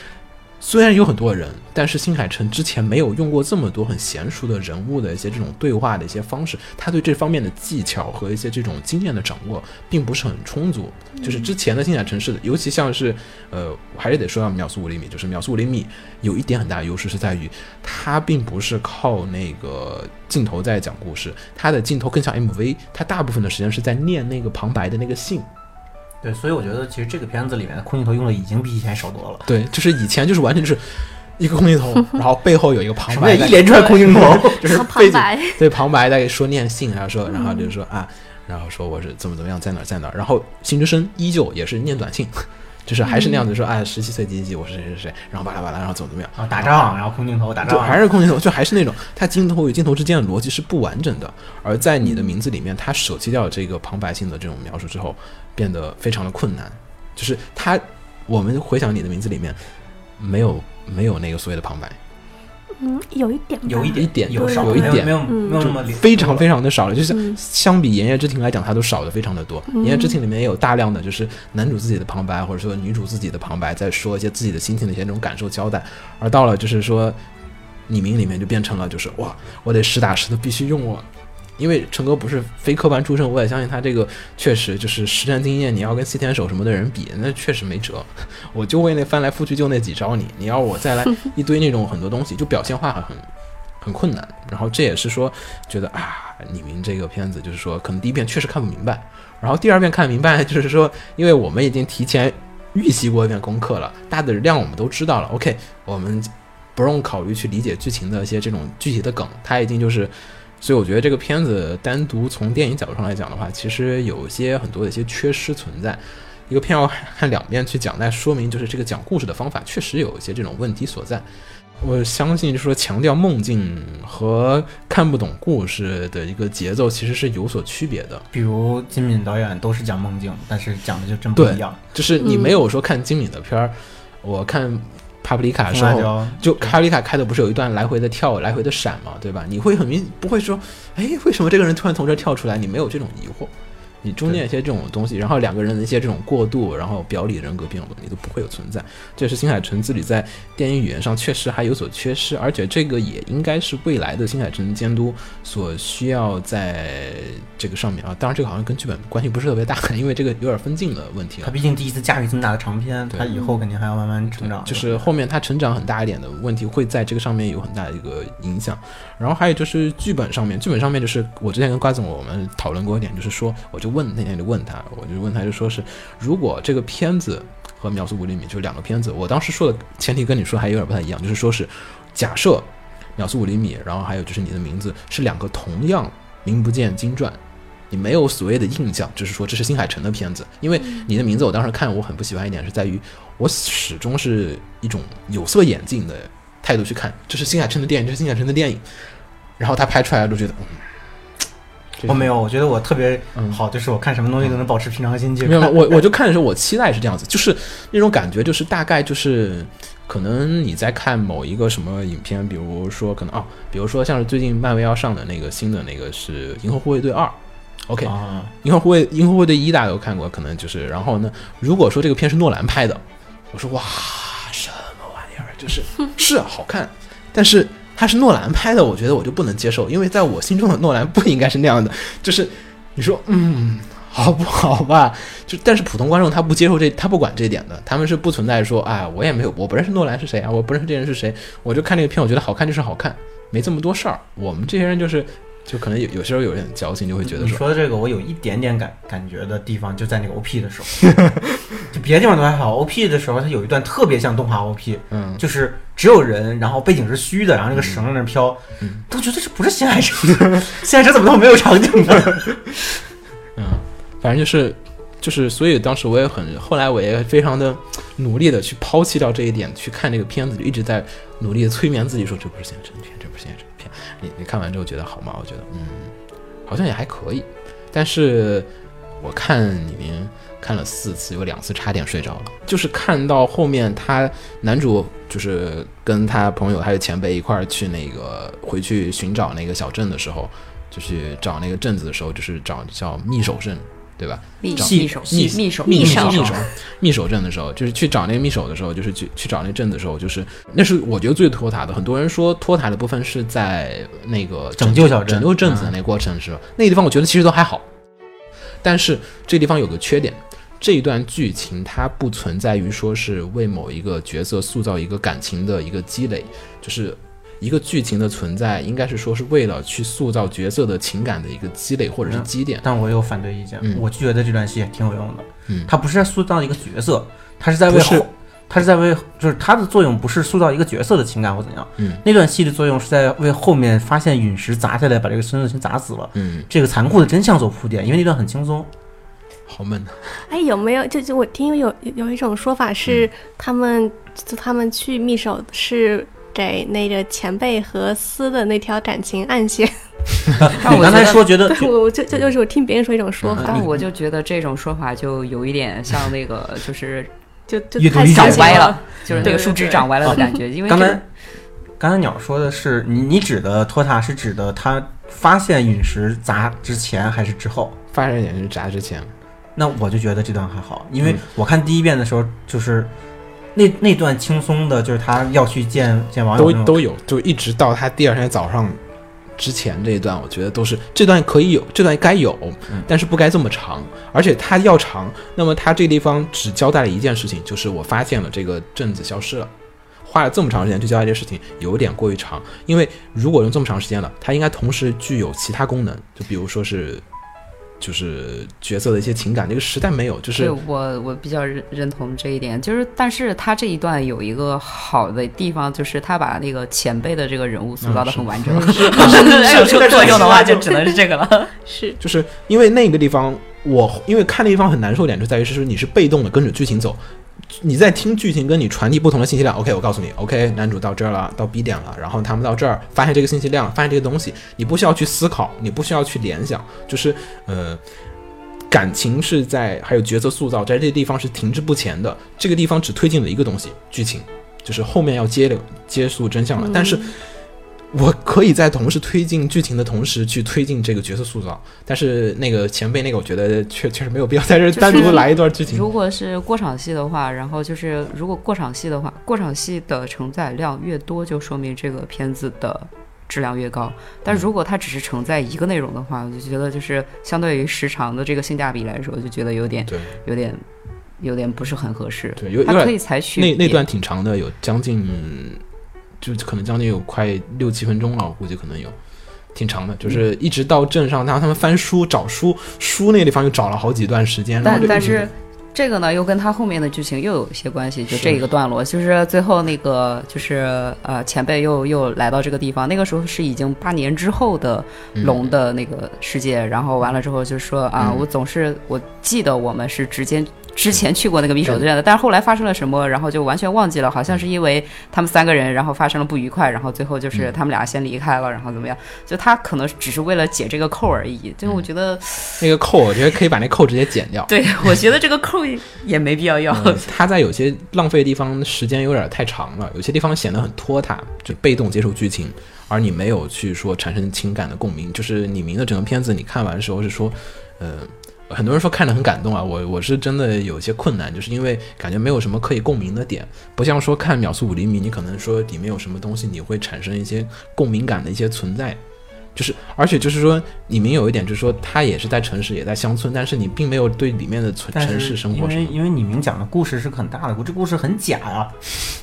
虽然有很多人，但是新海诚之前没有用过这么多很娴熟的人物的一些这种对话的一些方式，他对这方面的技巧和一些这种经验的掌握并不是很充足。就是之前的新海诚是，尤其像是呃，我还是得说到秒速五厘米，就是秒速五厘米有一点很大的优势是在于，它并不是靠那个镜头在讲故事，它的镜头更像 MV，它大部分的时间是在念那个旁白的那个信。对，所以我觉得其实这个片子里面的空镜头用的已经比以前少多了。对，就是以前就是完全就是一个空镜头，然后背后有一个旁白一连串空镜头？就是旁白，对旁白在说念信，然后说，然后就是说啊，然后说我是怎么怎么样，在哪儿在哪儿，然后新之生依旧也是念短信，就是还是那样子说，哎，十七岁几几几，我是谁谁谁，然后巴拉巴拉，然后怎么怎么样，啊，打仗，然后空镜头打就仗，还是空镜头，就还是那种它镜头与镜头之间的逻辑是不完整的，而在你的名字里面，它舍弃掉这个旁白性的这种描述之后，变得非常的困难。就是他，我们回想你的名字里面，没有没有那个所谓的旁白，嗯，有一点，有一一点有少有一点没有没有嗯没有那么非常非常的少了，就是嗯相比《言叶之庭》来讲，它都少的非常的多。嗯炎夜之庭》里面也有大量的就是男主自己的旁白，或者说女主自己的旁白，在说一些自己的心情的一些这种感受交代。而到了就是说，你名里面就变成了就是哇，我得实打实的必须用我。因为陈哥不是非科班出身，我也相信他这个确实就是实战经验。你要跟西天手什么的人比，那确实没辙。我就为那翻来覆去就那几招你，你要我再来 一堆那种很多东西，就表现化很很困难。然后这也是说觉得啊，李明这个片子就是说，可能第一遍确实看不明白，然后第二遍看明白，就是说，因为我们已经提前预习过一遍功课了，大的量我们都知道了。OK，我们不用考虑去理解剧情的一些这种具体的梗，他已经就是。所以我觉得这个片子单独从电影角度上来讲的话，其实有一些很多的一些缺失存在。一个片要看两遍去讲，那说明就是这个讲故事的方法确实有一些这种问题所在。我相信，就是说强调梦境和看不懂故事的一个节奏其实是有所区别的。比如金敏导演都是讲梦境，但是讲的就真不一样。就是你嗯没有说看金敏的片儿，我看帕布里卡的时候，就卡布里卡开的不是有一段来回的跳、来回的闪嘛，对吧？你会很明不会说，哎，为什么这个人突然从这跳出来？你没有这种疑惑。你中间一些这种东西，然后两个人的一些这种过渡，然后表里人格变化，你都不会有存在。这是新海诚自己在电影语言上确实还有所缺失，而且这个也应该是未来的新海诚监督所需要在这个上面啊。当然，这个好像跟剧本关系不是特别大，因为这个有点分镜的问题了。他毕竟第一次驾驭这么大的长篇，他以后肯定还要慢慢成长。就是后面他成长很大一点的问题，会在这个上面有很大的一个影响。然后还有就是剧本上面，剧本上面就是我之前跟瓜总我们讨论过一点，就是说，我就问那天就问他，我就问他就说是，如果这个片子和《秒速五厘米》就是两个片子，我当时说的前提跟你说还有点不太一样，就是说是假设《秒速五厘米》，然后还有就是你的名字是两个同样名不见经传。你没有所谓的印象，就是说这是新海诚的片子，因为你的名字我当时看我很不喜欢一点是在于我始终是一种有色眼镜的态度去看，这是新海诚的电影，这是新海诚的电影，然后他拍出来都觉得，嗯，我没有，我觉得我特别嗯好，就是我看什么东西都能保持平常心去没有，我我就 看的时候，我期待是这样子，就是那种感觉，就是大概就是可能你在看某一个什么影片，比如说可能哦，比如说像是最近漫威要上的那个新的那个是《银河护卫队二》，OK，啊，银河护卫银河护卫队一大家都看过，可能就是然后呢，如果说这个片是诺兰拍的，我说哇？就是是好看，但是他是诺兰拍的，我觉得我就不能接受，因为在我心中的诺兰不应该是那样的，就是你说嗯。好不好吧？就但是普通观众他不接受这，他不管这点的，他们是不存在说，哎，我也没有，我不认识诺兰是谁啊，我不认识这人是谁，我就看那个片，我觉得好看就是好看，没这么多事儿。我们这些人就是，就可能有有时候有点矫情，就会觉得你说，的这个，我有一点点感感觉的地方，就在那个 OP 的时候，就别的地方都还好。OP 的时候，它有一段特别像动画 OP，嗯，就是只有人，然后背景是虚的，然后那个绳在那儿飘，嗯都觉得这不是新海诚，新海诚怎么都没有场景呢？嗯，反正就是就是，所以当时我也很，后来我也非常的努力的去抛弃掉这一点，去看这个片子，就一直在努力的催眠自己说这不是现实片，这不是现实片。你你看完之后觉得好吗？我觉得嗯，好像也还可以，但是我看里面看了四次，有两次差点睡着了，就是看到后面他男主就是跟他朋友还有前辈一块儿去那个回去寻找那个小镇的时候。就去找那个镇子的时候，就是找叫密守镇，对吧？密找密手密密手密手密手密手阵的时候，就是去找那个密手的时候，就是去去找那阵的时候，就是那是我觉得最拖沓的。很多人说拖沓的部分是在那个拯救小镇拯救镇子的那个过程是吧？那个地方我觉得其实都还好，但是这个地方有个缺点。这一段剧情它不存在于说是为某一个角色塑造一个感情的一个积累，就是一个剧情的存在，应该是说是为了去塑造角色的情感的一个积累或者是积淀。但我有反对意见，嗯我觉得这段戏也挺有用的。嗯他不是在塑造一个角色，他是在为后，他是在为，就是他的作用不是塑造一个角色的情感或怎样。嗯那段戏的作用是在为后面发现陨石砸下来把这个孙子先砸死了嗯，这个残酷的真相做铺垫，因为那段很轻松。好闷。哎，有没有就就我听有有有一种说法是，嗯他们就他们去密手是给那个前辈和司的那条感情暗线。你刚才但我刚才说觉得，我我就就就是我听别人说一种说法，但我就觉得这种说法就有一点像那个，就是就就太长歪了，就是那个树枝长歪了的感觉。因为这个刚才刚才鸟说的是你你指的托塔是指的他发现陨石砸之前还是之后？发现陨石砸之前，那我就觉得这段还好，因为嗯我看第一遍的时候就是。那那段轻松的，就是他要去见见网友都都有，就一直到他第二天早上之前这一段，我觉得都是这段可以有，这段该有，嗯但是不该这么长，而且他要长，那么他这个地方只交代了一件事情，就是我发现了这个镇子消失了。花了这么长时间去交代这个事情，有点过于长。因为如果用这么长时间了，它应该同时具有其他功能，就比如说是，就是角色的一些情感，这个实在没有，就是对我我比较认认同这一点，就是但是他这一段有一个好的地方，就是他把那个前辈的这个人物塑造的很完整。要有这个作用的话，就只能是这个了。是就是因为那个地方，我因为看那地方很难受点，就在于是说你是被动的跟着剧情走，你在听剧情跟你传递不同的信息量。OK，我告诉你，OK，男主到这儿了，到 B 点了，然后他们到这儿发现这个信息量，发现这个东西，你不需要去思考，你不需要去联想，就是呃。感情是在，还有角色塑造，在这个地方是停滞不前的。这个地方只推进了一个东西，剧情，就是后面要接了揭诉真相了。但是我可以在同时推进剧情的同时去推进这个角色塑造，但是那个前辈那个，我觉得确确实没有必要在这单独来一段剧情。如果是过场戏的话，然后就是如果过场戏的话，过场戏的承载量越多，就说明这个片子的质量越高。但如果它只是承载一个内容的话，我就觉得就是相对于时长的这个性价比来说，就觉得有点有点有点不是很合适。对，有有点它可以采取那那段挺长的，有将近就可能将近有快六七分钟了，我估计可能有。挺长的，就是一直到镇上，然后他们翻书找书，书那个地方又找了好几段时间。但但是这个呢，又跟他后面的剧情又有一些关系。就这一个段落，就是最后那个就是呃前辈又又来到这个地方，那个时候是已经八年之后的龙的那个世界，然后完了之后就说啊，嗯我总是我记得我们是直接。之前去过那个匕首之战的，但是后来发生了什么，然后就完全忘记了，好像是因为他们三个人，然后发生了不愉快，然后最后就是嗯他们俩先离开了，然后怎么样？就他可能只是为了解这个扣而已。就是我觉得，那个扣，我觉得可以把那扣直接剪掉。对我觉得这个扣也没必要要。嗯他在有些浪费的地方时间有点太长了，有些地方显得很拖沓，就被动接受剧情，而你没有去说产生情感的共鸣。就是你明的整个片子，你看完的时候是说，呃，很多人说看着很感动啊，我我是真的有些困难，就是因为感觉没有什么可以共鸣的点，不像说看秒速五厘米，你可能说里面有什么东西，你会产生一些共鸣感的一些存在。就是，而且就是说，李明有一点就是说，他也是在城市，也在乡村，但是你并没有对里面的城城市生活因。为因为你明讲的故事是很大的，这故事很假啊、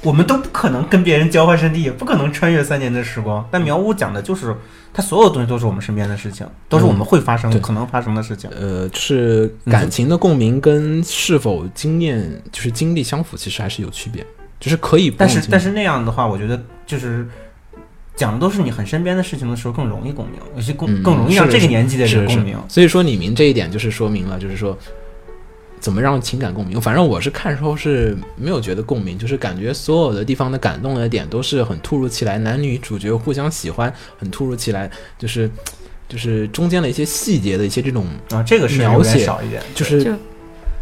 我们都不可能跟别人交换身体，也不可能穿越三年的时光。但苗屋讲的就是，它所有东西都是我们身边的事情，都是我们会发生、对可能发生的事情。呃，就是感情的共鸣跟是否经验就是经历相符，其实还是有区别，就是可以。但是但是那样的话，我觉得就是讲的都是你很身边的事情的时候更容易共鸣，有些共、嗯更容易让这个年纪的人共鸣。所以说，李明这一点就是说明了，就是说怎么让情感共鸣。反正我是看时候是没有觉得共鸣，就是感觉所有的地方的感动的点都是很突如其来，男女主角互相喜欢，很突如其来，就是就是中间的一些细节的一些这种，啊，这个是描写少一点，就是就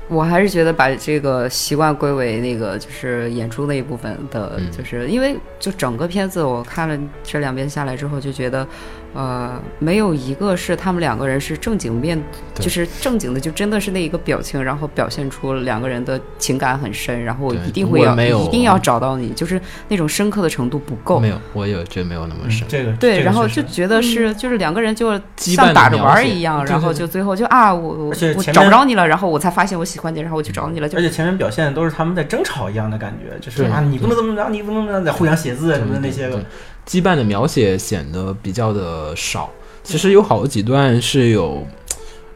我还是觉得把这个习惯归为那个就是演出那一部分的，嗯。就是因为就整个片子我看了这两遍下来之后，就觉得，呃，没有一个是他们两个人是正经面，就是正经的，就真的是那一个表情，然后表现出两个人的情感很深，然后我一定会要没有一定要找到你，就是那种深刻的程度不够。没。有，我也觉得没有那么深。这个对，然后就觉得是就是两个人就像打着玩儿一样，然后就最后就啊，我我找不着你了，然后我才发现我喜欢你，然后我去找你了，就而且前面表现的都是他们在争吵一样的感觉，就是啊，你不能怎么着，你不能怎么着，在互相写字啊什么的那些个。对，羁绊的描写显得比较的少。其实有好几段是有，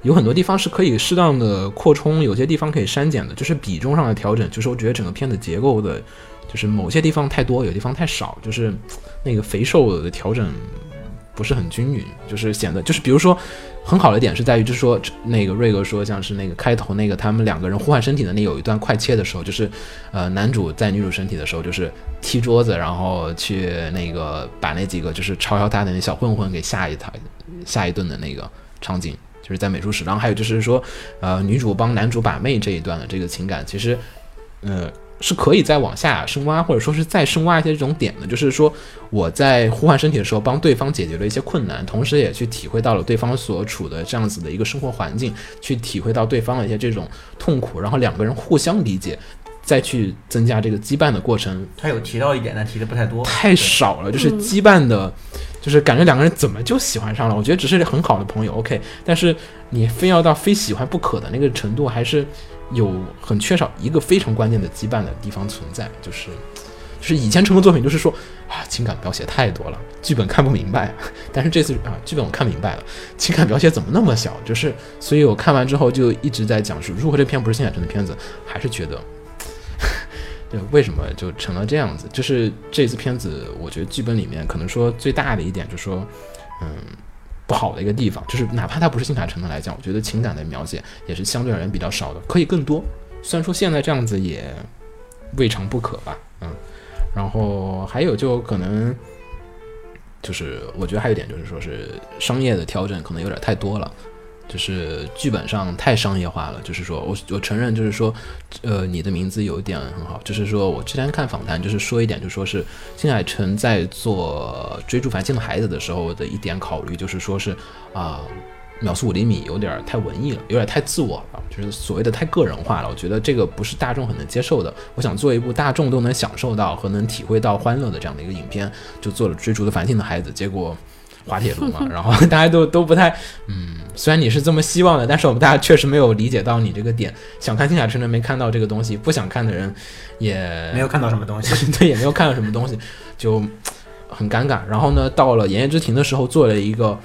有很多地方是可以适当的扩充，有些地方可以删减的，就是比重上的调整。就是我觉得整个片子结构的，就是某些地方太多，有地方太少，就是那个肥瘦的调整不是很均匀，就是显得就是比如说。很好的点是在于，就是说，那个瑞哥说，像是那个开头那个他们两个人互换身体的那有一段快切的时候，就是，呃，男主在女主身体的时候，就是踢桌子，然后去那个把那几个就是嘲笑他的那小混混给吓一他吓一顿的那个场景，就是在美术史。然后还有就是说，呃，女主帮男主把妹这一段的这个情感，其实，呃，是可以再往下深挖，或者说是再深挖一些这种点的。就是说，我在互换身体的时候，帮对方解决了一些困难，同时也去体会到了对方所处的这样子的一个生活环境，去体会到对方的一些这种痛苦，然后两个人互相理解。再去增加这个羁绊的过程，他有提到一点，但提的不太多。太少了，就是羁绊的，就是感觉两个人怎么就喜欢上了？我觉得只是很好的朋友，OK，但是你非要到非喜欢不可的那个程度，还是有很缺少一个非常关键的羁绊的地方存在，就是就是以前成功作品就是说啊，情感描写太多了，剧本看不明白，但是这次啊，剧本我看明白了，情感描写怎么那么小？就是所以我看完之后就一直在讲述，如果这片不是新海诚的片子，还是觉得。对，为什么就成了这样子？就是这次片子，我觉得剧本里面可能说最大的一点，就是说，嗯，不好的一个地方，就是哪怕它不是新海诚的来讲，我觉得情感的描写也是相对而言比较少的，可以更多。虽然说现在这样子也未尝不可吧，嗯。然后还有就可能，就是我觉得还有一点就是说是商业的调整可能有点太多了。就是剧本上太商业化了，就是说我我承认，就是说，呃，你的名字有一点很好，就是说我之前看访谈，就是说一点，就说是新海诚在做追逐繁星的孩子的时候的一点考虑，就是说是啊、秒速五厘米有点太文艺了，有点太自我了，就是所谓的太个人化了。我觉得这个不是大众很能接受的。我想做一部大众都能享受到和能体会到欢乐的这样的一个影片，就做了追逐的繁星的孩子，结果。滑铁卢嘛，然后大家都都不太，嗯，虽然你是这么希望的，但是我们大家确实没有理解到你这个点。想看新海诚的没看到这个东西，不想看的人也没有看到什么东西。对，也没有看到什么东西，就很尴尬。然后呢，到了《言叶之庭》的时候，做了一个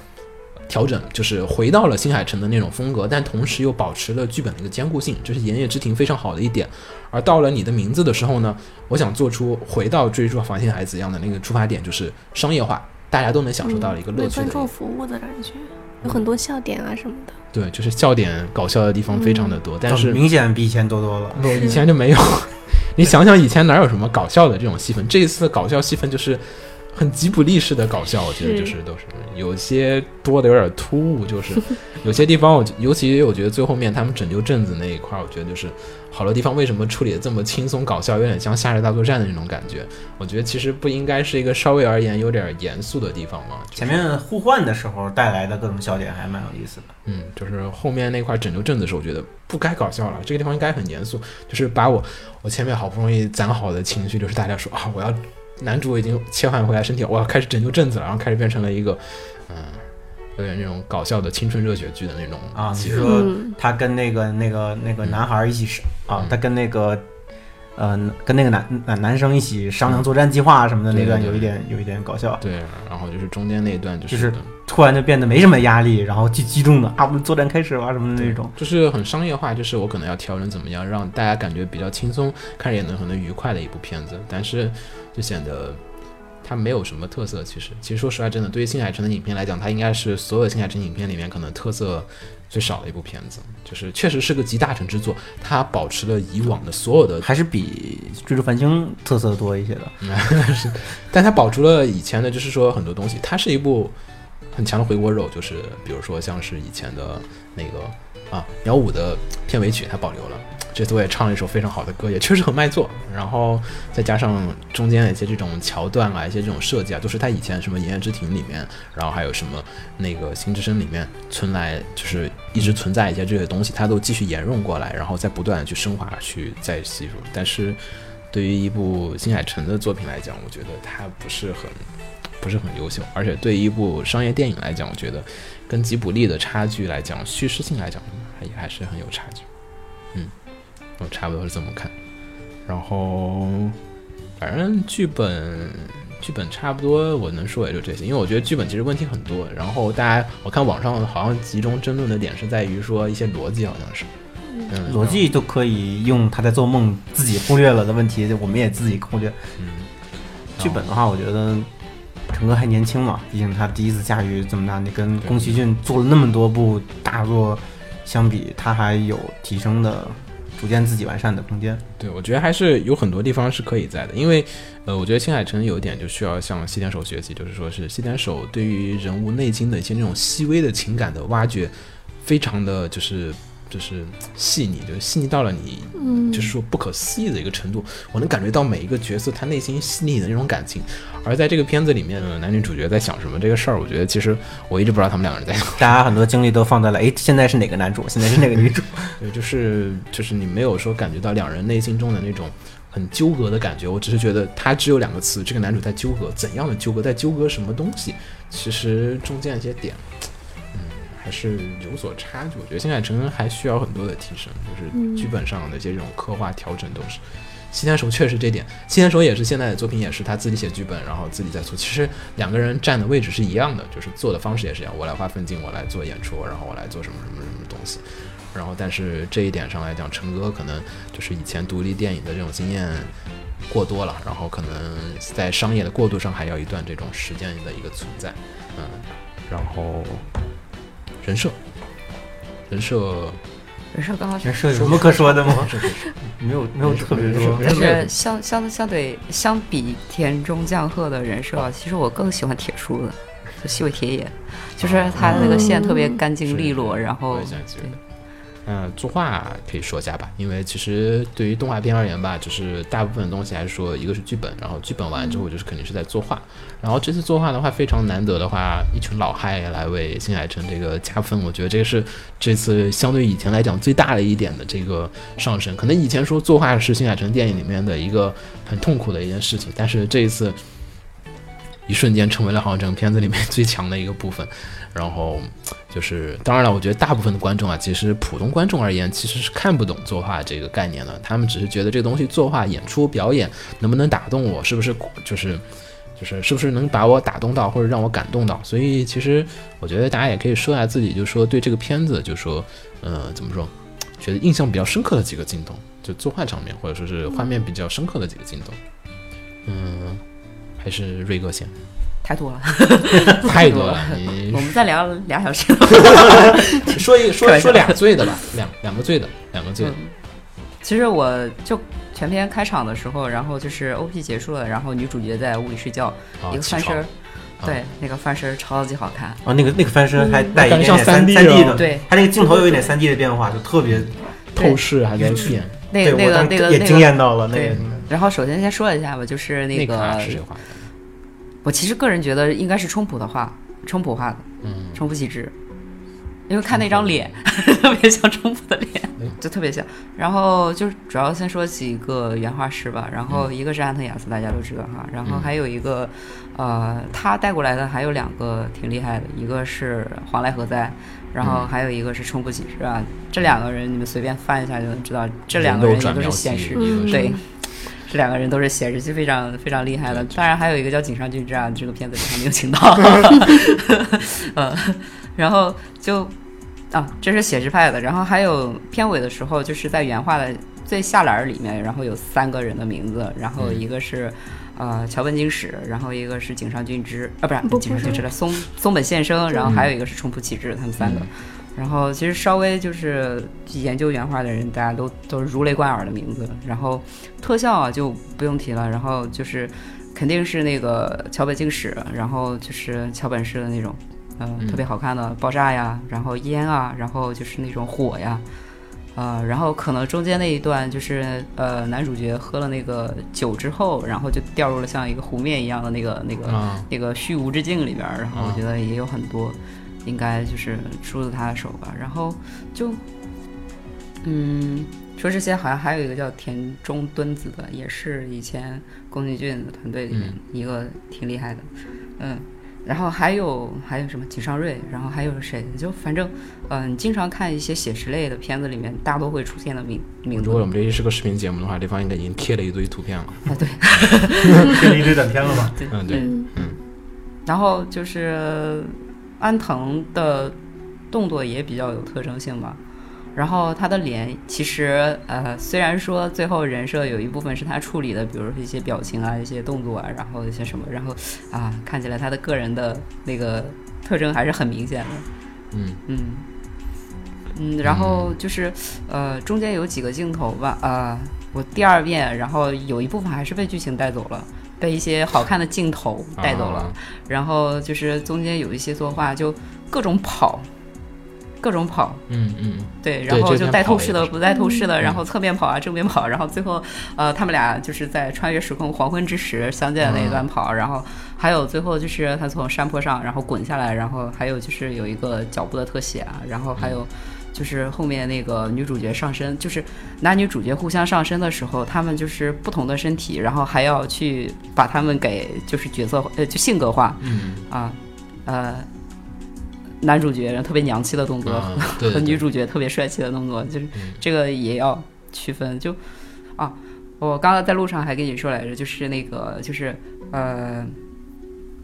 调整，就是回到了新海诚的那种风格，但同时又保持了剧本的一个坚固性，这是《言叶之庭》非常好的一点。而到了你的名字的时候呢，我想做出回到追逐繁星孩子一样的那个出发点，就是商业化，大家都能享受到了一个乐趣的一个。众服务的感觉，有很多笑点啊什么的。对，就是笑点搞笑的地方非常的多，但是明显比以前多多了。不，以前就没有。你想想，以前哪有什么搞笑的这种戏份？这一次的搞笑戏份就是很吉卜力式的搞笑，我觉得就是都是有些多的有点突兀，就是 有些地方我尤其我觉得最后面他们拯救镇子那一块儿，我觉得就是好多地方为什么处理的这么轻松搞笑，有点像《夏日大作战》的那种感觉。我觉得其实不应该是一个稍微而言有点严肃的地方吗？就是前面互换的时候带来的各种笑点还蛮有意思的。嗯，就是后面那块拯救镇子的时候，我觉得不该搞笑了，这个地方应该很严肃，就是把我我前面好不容易攒好的情绪，就是大家说啊，我要男主已经切换回来身体，我要开始拯救镇子了，然后开始变成了一个嗯，有点那种搞笑的青春热血剧的那种啊，你气氛是说嗯。他跟那个那个那个男孩儿一起商啊嗯，他跟那个呃跟那个男男男生一起商量作战计划什么的那段，对对对。有一点有一点搞笑，对，然后就是中间那一段就就是突然就变得没什么压力，然后就激动的啊，我们作战开始了什么的那种。就是很商业化，就是我可能要调整怎么样让大家感觉比较轻松，看着也能很能愉快的一部片子，但是就显得它没有什么特色。其实，其实说实话，真的对于新海诚的影片来讲，它应该是所有新海诚影片里面可能特色最少的一部片子，就是确实是个集大成之作，它保持了以往的所有的还是比《追逐繁星》特色多一些的。是但它保住了以前的，就是说很多东西，它是一部很强的回锅肉，就是比如说像是以前的那个啊鸟舞的片尾曲，它保留了，这次我也唱了一首非常好的歌，也确实很卖座。然后再加上中间的一些这种桥段啊，一些这种设计啊，都是他以前什么《炎炎之庭》里面，然后还有什么那个《新之声》里面存来，就是一直存在一些这些东西，他都继续沿用过来，然后再不断的去升华、去再吸收。但是对于一部新海诚的作品来讲，我觉得他不是很不是很优秀，而且对于一部商业电影来讲，我觉得跟吉卜力的差距来讲，叙事性来讲，还也还是很有差距。嗯，我差不多是这么看。然后，反正剧本剧本差不多，我能说也就这些，因为我觉得剧本其实问题很多。然后大家我看网上好像集中争论的点是在于说一些逻辑，好像是，嗯，逻辑都可以用他在做梦自己忽略了的问题，我们也自己忽略。嗯，剧本的话，我觉得陈哥还年轻嘛，毕竟他第一次驾驭这么大，你跟宫崎骏做了那么多部大作相比，他还有提升的、逐渐自己完善的空间。对，我觉得还是有很多地方是可以在的，因为，呃，我觉得新海诚有一点就需要向西点手学习，就是说是西点手对于人物内心的一些那种细微的情感的挖掘，非常的就是就是细腻，就是细腻到了你，嗯，就是说不可思议的一个程度。我能感觉到每一个角色他内心细腻的那种感情，而在这个片子里面呢，男女主角在想什么这个事儿，我觉得其实我一直不知道他们两个人在想。大家很多精力都放在了，哎，现在是哪个男主，现在是哪个女主？对，就是就是你没有说感觉到两人内心中的那种很纠葛的感觉，我只是觉得他只有两个词，这个男主在纠葛，怎样的纠葛，在纠葛什么东西？其实中间一些点，嗯，还是有所差距。我觉得新海诚还需要很多的提升，就是剧本上的一些这种刻画调整都是。西田守确实这点，西田守也是现在的作品也是他自己写剧本，然后自己在做。其实两个人站的位置是一样的，就是做的方式也是一样。我来画分镜，我来做演出，然后我来做什么什么什么东西。然后，但是这一点上来讲，陈哥可能就是以前独立电影的这种经验过多了，然后可能在商业的过渡上还要一段这种时间的一个存在。嗯，然后人设，人设。人设刚好人设有什么可说的吗？没有，没有特别多。但是相相相对相比田中将贺的人设，其实我更喜欢铁叔的，就西尾铁也，就是他那个线特别干净利落，然后我也这样觉得。嗯，作画可以说一下吧，因为其实对于动画片而言吧，就是大部分的东西来说，一个是剧本，然后剧本完之后就是肯定是在作画，然后这次作画的话非常难得的话，一群老嗨来为新海诚这个加分，我觉得这个是这次相对以前来讲最大的一点的这个上升。可能以前说作画是新海诚电影里面的一个很痛苦的一件事情，但是这一次一瞬间成为了好像整个片子里面最强的一个部分。然后就是，当然了，我觉得大部分的观众啊，其实普通观众而言，其实是看不懂作画这个概念的。他们只是觉得这个东西作画、演出、表演能不能打动我，是不是就是就是是不是能把我打动到，或者让我感动到。所以其实我觉得大家也可以说一下自己，就是说对这个片子，就是说，呃，怎么说，觉得印象比较深刻的几个镜头，就作画场面，或者说是画面比较深刻的几个镜头。嗯，还是瑞哥先，太多了。太多了，我们再聊俩小时。说一说说俩醉的吧，两两个醉的，两个醉的。其实我就全篇开场的时候，然后就是 OP 结束了，然后女主角在屋里睡觉，啊一个翻身对，那个翻身儿超级好看。啊，那个那个翻身还带一点点三 3D 三 D 啊的，对，它那个镜头有一点三 D 的变化，就特别，透视还在变，那个那个对我当时也惊那个那个。艳到了那个。然后首先先说一下吧，就是那那个是谁画的？我其实个人觉得应该是冲浦的画，冲浦画的，嗯，冲浦启之，因为看那张脸 特别像冲浦的脸嗯，就特别像。然后就是主要先说几个原画师吧，然后一个是安藤雅思，大家都知道哈，然后嗯。还有一个，呃，他带过来的还有两个挺厉害的，一个是黄濑和哉。然后嗯。还有一个是冲浦启之啊，这两个人你们随便翻一下就能知道，这两个人也都是显示嗯对，这两个人都是写实剧非常非常厉害的。当然还有一个叫井上俊之啊，这个片子里还没有请到。呃，然后就啊，这是写实派的。然后还有片尾的时候，就是在原画的最下栏儿里面，然后有三个人的名字，然后一个是。呃，桥本京史，然后一个是井上俊之，啊，不是井上俊之了，松松本宪生，然后还有一个是冲浦启志，他们三个。然后其实稍微就是研究原画的人，大家都都是如雷贯耳的名字。然后特效啊就不用提了，然后就是肯定是那个桥本静史，然后就是桥本式的那种，呃，嗯特别好看的爆炸呀，然后烟啊，然后就是那种火呀，呃，然后可能中间那一段就是呃，男主角喝了那个酒之后，然后就掉入了像一个湖面一样的那个那个、啊那个虚无之境里边儿，然后我觉得也有很多应该就是出自他的手吧。然后就嗯，说这些好像还有一个叫田中敦子的，也是以前宫崎骏的团队里面一个挺厉害的，嗯。然后还有还有什么井上瑞，然后还有谁？就反正，嗯、你经常看一些写实类的片子里面，大多会出现的名名字如果我们这期是个视频节目的话，对方应该已经贴了一堆图片了。啊，对，贴了一堆短片了吧？对嗯，对，嗯然后就是安藤的动作也比较有特征性吧。然后他的脸其实呃，虽然说最后人设有一部分是他处理的，比如说一些表情啊、一些动作啊，然后一些什么，然后啊，看起来他的个人的那个特征还是很明显的。嗯嗯嗯，然后就是呃，中间有几个镜头吧，啊、我第二遍，然后有一部分还是被剧情带走了，被一些好看的镜头带走了。啊然后就是中间有一些作画，就各种跑，各种跑，嗯嗯，对，然后就带透视的，不带透视的，嗯。然后侧面跑啊，正面跑，然后最后，呃，他们俩就是在穿越时空黄昏之时相见的那一嗯段跑，然后还有最后就是他从山坡上然后滚下来，然后还有就是有一个脚步的特写啊，然后还有。就是后面那个女主角上身，就是男女主角互相上身的时候，他们就是不同的身体，然后还要去把他们给就是角色呃就性格化嗯啊，呃，男主角特别娘气的动作，和女主角特别帅气的动作，就是嗯这个也要区分。就啊，我刚刚在路上还跟你说来着，就是那个就是呃，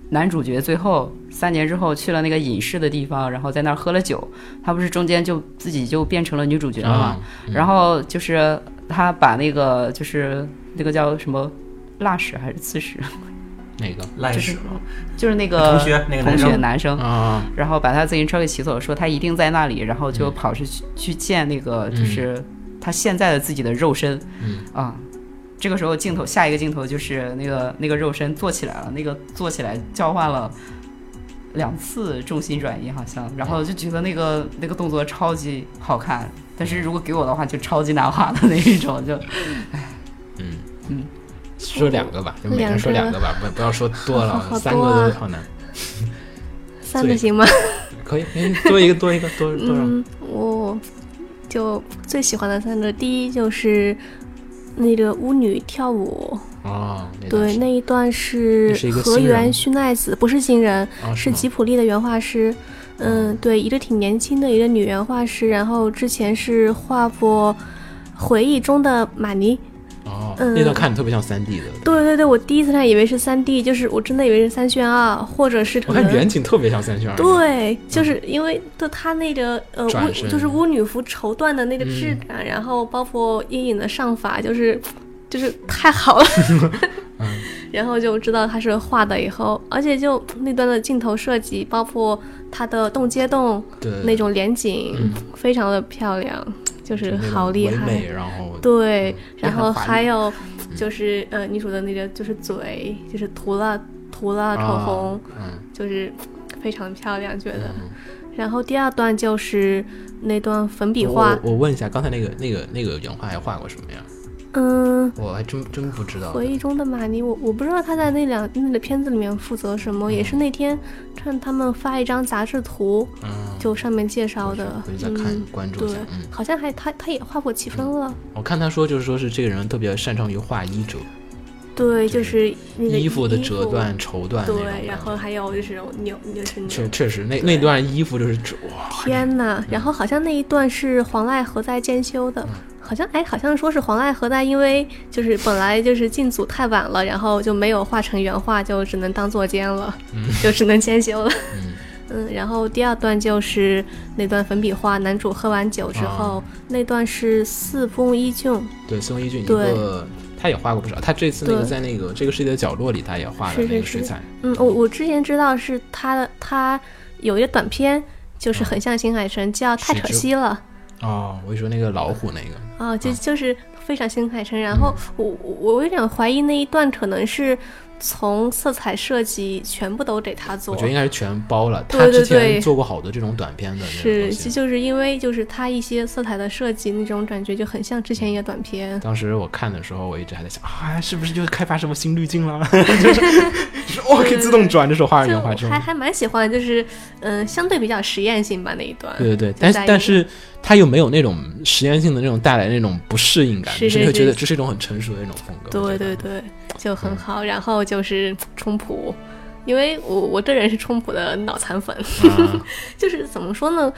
男主角最后三年之后去了那个隐士的地方，然后在那儿喝了酒，他不是中间就自己就变成了女主角了吗？然后就是他把那个就是那个叫什么蜡屎还是刺史，哪个赖就是屎了。就是那个同学那个同学男生啊？然后把他自行车给骑走了，说他一定在那里，然后就嗯跑去、去见那个就是他现在的自己的肉身，嗯啊。这个时候镜头下一个镜头就是那个那个肉身坐起来了，那个坐起来交换了两次重心转移，好像，然后就觉得那个那个动作超级好看，但是如果给我的话就超级难画的那一种，就唉嗯嗯，说两个吧，就每人说两个吧，不不要说多了，好三多啊个都好难。三个行吗？可以，可以多一个，多一个，多多少？嗯，我就最喜欢的三个，第一就是那个巫女跳舞，啊，对，那一段是河原须奈子，不是新人，是吉普力的原画师。嗯，对，一个挺年轻的一个女原画师，然后之前是画过《回忆中的玛尼》。哦，嗯。那段看着特别像三 D 的，对对对，我第一次看以为是三 D，就是我真的以为是三渲二，或者是可我看远景特别像三圈。，对，就是因为的他那个呃巫就是巫女服绸缎的那个质嗯感，然后包括阴影的上法，就是就是太好了。嗯然后就知道他是画的以后，而且就那段的镜头设计，包括他的动接动对。那种连景，嗯。非常的漂亮，就是好厉害。美，然后对，然后还有 就是呃，女主的那个就是嘴，就是涂了涂了口啊红，嗯就是非常漂亮，觉得。嗯然后第二段就是那段粉笔画，我我问一下，刚才那个那个那个原画还画过什么呀？嗯，我还真真不知道。回忆中的玛尼，我我不知道他在那两那个片子里面负责什么，也是那天看他们发一张杂志图，嗯，就上面介绍的，回去再看嗯，对关注一下。嗯，好像还他他也画过七分了，我看他说就是说是这个人特别擅长于画衣褶，对，就就是那个衣服的衣折断、绸缎对，然后还有就是扭，就是扭确确实那那段衣服就是哇，天呐，然后好像那一段是黄濑和在兼修的，好像哎，好像说是黄爱和在，因为就是本来就是进组太晚了，然后就没有画成原画，就只能当坐监了，就只能监修了。嗯。嗯，然后第二段就是那段粉笔画，男主喝完酒之后，啊。那段是四风一俊，对，四风一俊一对。个他也画过不少，他这次那个在那个这个世界的角落里，他也画了那个水彩。嗯，我我之前知道是他的，他有一个短片，就是很像新海诚，叫《太可惜了》。哦，我你说那个老虎那个，哦，就啊就是非非常新海诚。然后我我我有点怀疑那一段可能是从色彩设计全部都给他做我觉得，应该是全包了。对他之前做过好多这种短片的是。就就是因为就是他一些色彩的设计那种感觉就很像之前一个短片。当时我看的时候，我一直还在想啊，是不是就开发什么新滤镜了？就是就是哇，可以自动转，这时候画就原画这种还。还蛮喜欢，就是嗯、相对比较实验性吧那一段。对对对，但但是它又没有那种实验性的那种带来那种不适应感，是就是你会是觉得这是一种很成熟的一种风格。对对对，就很好。然后就是冲普，因为我我这人是冲普的脑残粉，啊 就是怎么说呢？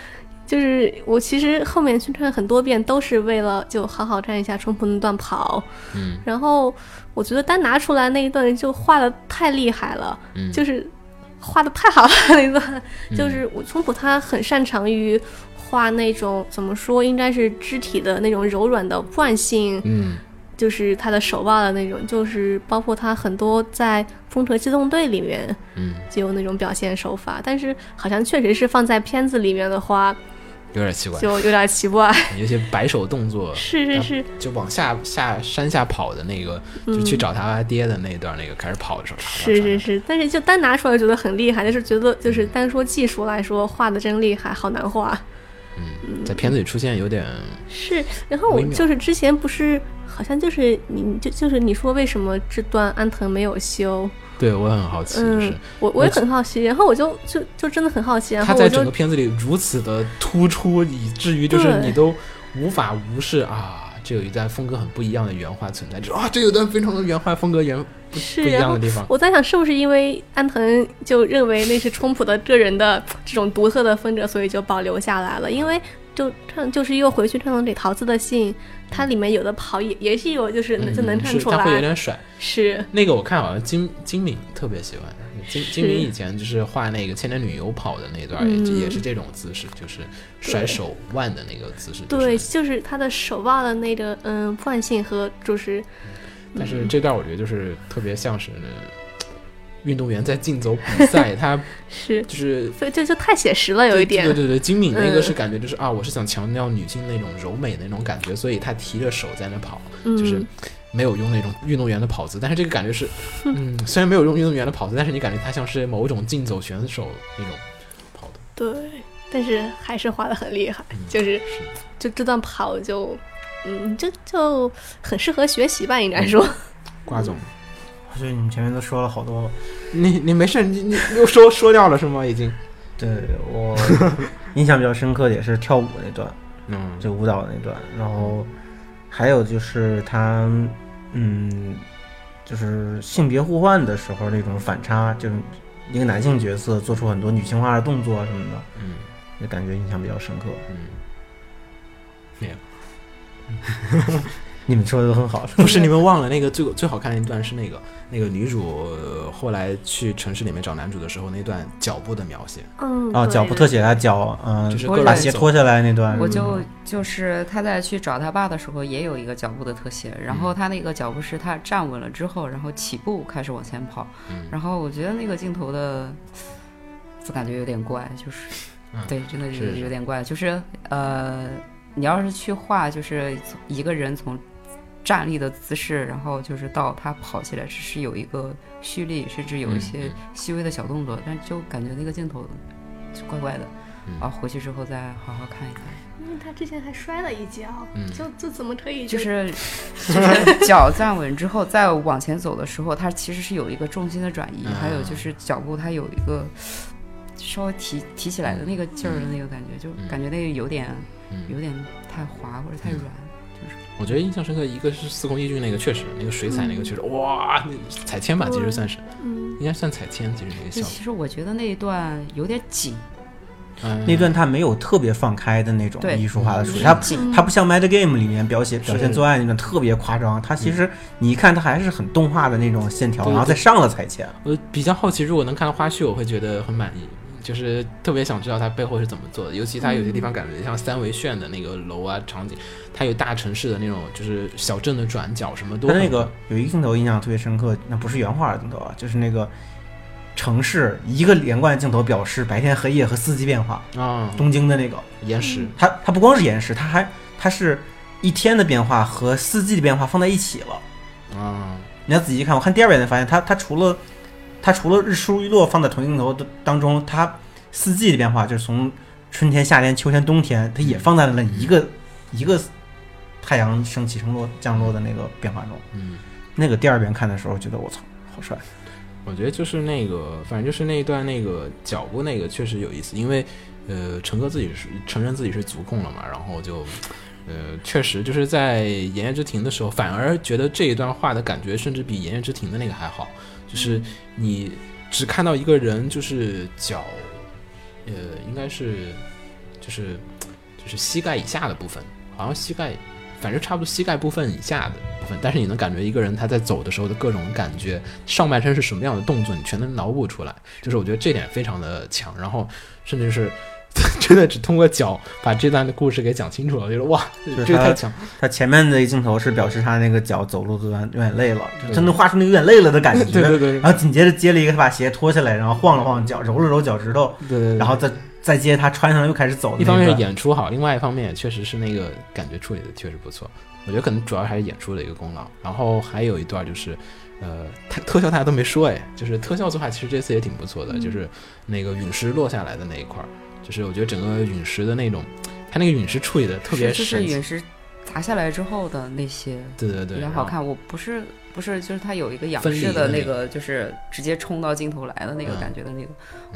就是我其实后面宣传很多遍，都是为了就好好看一下冲普那段跑。嗯然后我觉得单拿出来那一段就画的太厉害了，嗯，就是画的太好了那一段。嗯就是我冲普他很擅长于画那种怎么说，应该是肢体的那种柔软的惯性，嗯就是他的手腕的那种，就是包括他很多在《风车机动队》里面嗯，就有那种表现手法，但是好像确实是放在片子里面的话，有点奇怪，就有点奇怪。有些摆手动作，是是是，就往下下山下跑的那个，就去找他爹的那一段，那个开始跑的时候，是是是，但是就单拿出来觉得很厉害，但是觉得就是单说技术来说，画的真厉害，好难画。嗯，在片子里出现有点，是，然后我就是之前不是好像就是你就就是你说为什么这段安藤没有修？对我很好奇，就是嗯，我我也很好奇，然后我就就就真的很好奇，然他在整个片子里如此的突出，以至于就是你都无法无视啊，这有一段风格很不一样的原画存在，就是啊，这有一段非常的原画风格原不不一是然后样的地方。我在想，是不是因为安藤就认为那是冲普的个人的这种独特的风格，所以就保留下来了？因为就看就是又回去看到给桃子的信，它里面有的跑也也是有，就是嗯就能看出是他会有点甩。是那个我看好像金金敏特别喜欢，金金敏以前就是画那个千年女优跑的那段，嗯也也是这种姿势，就是甩手腕的那个姿势。对，就是就是他的手腕的那个嗯惯性和就是但是这段我觉得就是特别像是运动员在竞走比赛，他是就是就就就太写实了，有一点对对对，金敏那个嗯。是感觉就是、啊，我是想强调女性那种柔美的那种感觉，所以他提着手在那跑，就是嗯没有用那种运动员的跑姿，但是这个感觉是，嗯，虽然没有用运动员的跑姿，但是你感觉他像是某种竞走选手那种跑的，对，但是还是画的很厉害，嗯就是是。就这段跑就嗯就就很适合学习吧，应该说。瓜总，我觉得你们前面都说了好多了。你你没事，你你又说说掉了是吗？已经，对我印象比较深刻的也是跳舞那段，嗯，就舞蹈那段，然后还有就是他，嗯，就是性别互换的时候那种反差，就是一个男性角色做出很多女性化的动作啊什么的，嗯就感觉印象比较深刻。嗯，没有。你们说的都很好，不是你们忘了那个最最好看的一段是那个那个女主、呃后来去城市里面找男主的时候那段脚步的描写，嗯啊，脚步特写他脚，嗯、就是把鞋脱下来那段，我就就是他在去找他爸的时候，也有一个脚步的特写，然后他那个脚步是他站稳了之后，然后起步开始往前跑，嗯。然后我觉得那个镜头的，就感觉有点怪，就是，嗯。对，真的是是。有点怪，就是呃，你要是去画，就是一个人从站立的姿势，然后就是到他跑起来，只是有一个蓄力，甚至有一嗯些嗯细微的小动作，但就感觉那个镜头就怪怪的，嗯。啊，回去之后再好好看一看。因为他之前还摔了一跤，嗯。就就怎么可以就是 就是脚站稳之后，再往前走的时候，他其实是有一个重心的转移，啊还有就是脚步他有一个稍微提提起来的那个劲儿的那个感觉，就感觉那个有点嗯。有点太滑或者太软。我觉得印象深刻，一个是司空一俊那个确实，那个水彩那个确实，哇，那彩铅吧，其实算是，嗯。应该算彩铅，其实那个效果，其实我觉得那一段有点紧，嗯，那段他没有特别放开的那种对艺术化的处理，嗯他嗯他不像《Mad Game》里面表现表现做爱那种特别夸张，他其实你一看他还是很动画的那种线条，对然后再上了彩铅。我比较好奇，如果能看到花絮，我会觉得很满意。就是特别想知道它背后是怎么做的，尤其它有些地方感觉像三维炫的那个楼啊场景，它有大城市的那种，就是小镇的转角，什么都那个有一个镜头印象特别深刻，那不是原画的镜头啊，就是那个城市一个连贯镜头表示白天、黑夜和四季变化。啊东京的那个，岩石，它它不光是岩石，它还它是一天的变化和四季的变化放在一起了。啊，你要仔细看，我看第二遍才发现，它它除了它除了日出日落放在同一镜头的当中，它四季的变化就是从春天、夏天、秋天、冬天，它也放在了一个一个太阳升起、升落、降落的那个变化中。嗯。那个第二遍看的时候，觉得我操，好帅！我觉得就是那个，反正就是那一段那个脚步那个确实有意思，因为呃，陈哥自己是承认自己是足控了嘛，然后就呃，确实就是在《炎夜之庭》的时候，反而觉得这一段画的感觉甚至比《炎夜之庭》的那个还好，就是你只看到一个人就是脚，呃，应该是就是就是膝盖以下的部分，好像膝盖。反正差不多膝盖部分以下的部分，但是你能感觉一个人他在走的时候的各种感觉，上半身是什么样的动作，你全能脑补出来。就是我觉得这点非常的强，然后甚至是 真的只通过脚把这段的故事给讲清楚了。我觉得哇，这个太强。他前面的一镜头是表示他那个脚走路都有点累了，真的画出那有点累了的感觉。对对对。然后紧接着接了一个，他把鞋脱下来，然后晃了晃脚，揉了揉脚趾头。对对。对然后再。再接他穿上又开始走，一方面是演出好，另外一方面也确实是那个感觉处理的确实不错。我觉得可能主要还是演出的一个功劳。然后还有一段就是，呃，他特效大家都没说哎，就是特效做法其实这次也挺不错的，就是那个陨石落下来的那一块儿，就是我觉得整个陨石的那种，它那个陨石处理的特别是陨石砸下来之后的那些，对对对，比较好看。我不是。不是，就是它有一个仰视的那个，就是直接冲到镜头来的那个感觉的那个，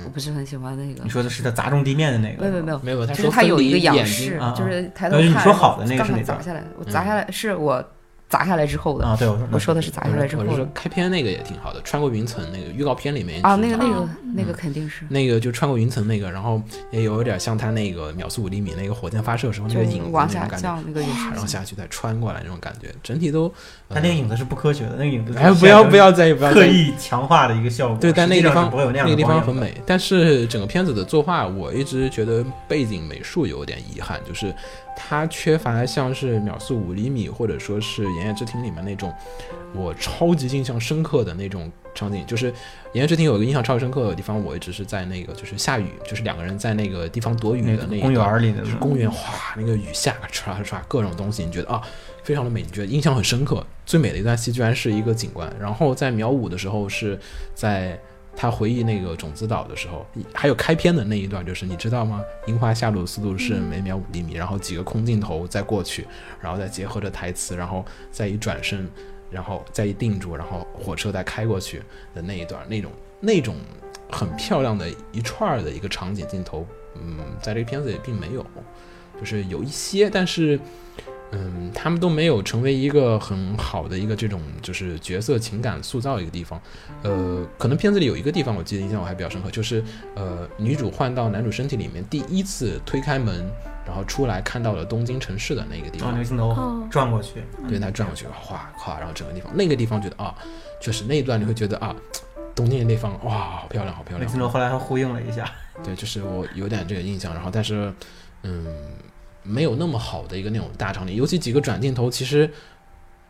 我不是很喜欢那个。你说的是它砸中地面的那个？没有没有没有，就是它有一个仰视，就是抬头看。你说好的那个是哪砸下来，我砸下来是我。砸下来之后的啊，对，我说我说的是砸下来之后。我是说开篇那个也挺好的，穿过云层那个预告片里面啊，那个那个那个肯定是那个就穿过云层那个，然后也有点像他那个秒速五厘米那个火箭发射时候那个影子往下降那个陨石，然后下去再穿过来那种感觉，整体都。他那个影子是不科学的，那个影子哎不要不要在意，不要刻意强化的一个效果。对，但那个地方那个地方很美，但是整个片子的作画我一直觉得背景美术有点遗憾，就是。它缺乏像是秒速五厘米，或者说是《炎夜之庭》里面那种我超级印象深刻的那种场景。就是《炎夜之庭》有一个印象超级深刻的地方，我一直是在那个就是下雨，就是两个人在那个地方躲雨的那个公园里的，就是公园，哗，那个雨下唰唰各种东西，你觉得啊，非常的美，你觉得印象很深刻。最美的一段戏居然是一个景观。然后在秒五的时候是在。他回忆那个种子岛的时候，还有开篇的那一段，就是你知道吗？樱花下落的速度是每秒五厘米，然后几个空镜头再过去，然后再结合着台词，然后再一转身，然后再一定住，然后火车再开过去的那一段，那种那种很漂亮的一串的一个场景镜头，嗯，在这个片子里并没有，就是有一些，但是。嗯，他们都没有成为一个很好的一个这种就是角色情感塑造一个地方，呃，可能片子里有一个地方我记得印象我还比较深刻，就是呃女主换到男主身体里面第一次推开门，然后出来看到了东京城市的那个地方，那个镜头转过去，对他转过去，哗哗，然后整个地方那个地方觉得啊，确实那一段你会觉得啊，东京的那方哇好漂亮好漂亮，镜头后来还呼应了一下，对，就是我有点这个印象，然后但是嗯。没有那么好的一个那种大场景，尤其几个转镜头，其实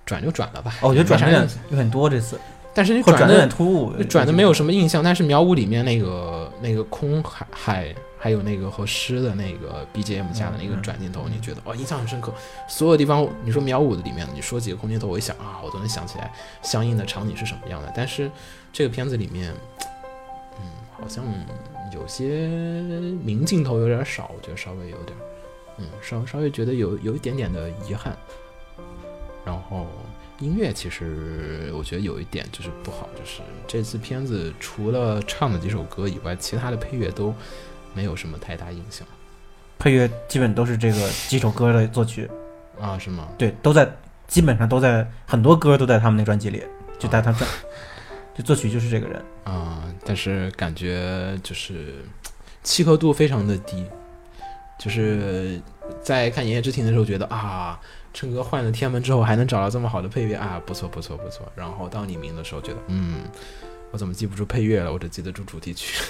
转就转了吧。哦，我觉得转的有点多这次，但是你转的有点突兀，转的没有什么印象。但是苗五里面那个那个空海海，还有那个和诗的那个 BGM 下的那个转镜头，你觉得哦印象很深刻。所有地方你说苗五的里面，你说几个空镜头，我一想啊，我都能想起来相应的场景是什么样的。但是这个片子里面，嗯，好像有些明镜头有点少，我觉得稍微有点。嗯，稍稍微觉得有有一点点的遗憾，然后音乐其实我觉得有一点就是不好，就是这次片子除了唱的几首歌以外，其他的配乐都没有什么太大影响。配乐基本都是这个几首歌的作曲啊？是吗？对，都在基本上都在很多歌都在他们那专辑里，就在他专，就作曲就是这个人啊。但是感觉就是契合度非常的低。就是在看《言叶之庭》的时候，觉得啊，琛哥换了天门之后还能找到这么好的配乐啊，不错不错不错。然后到你名的时候，觉得嗯，我怎么记不住配乐了？我只记得住主题曲。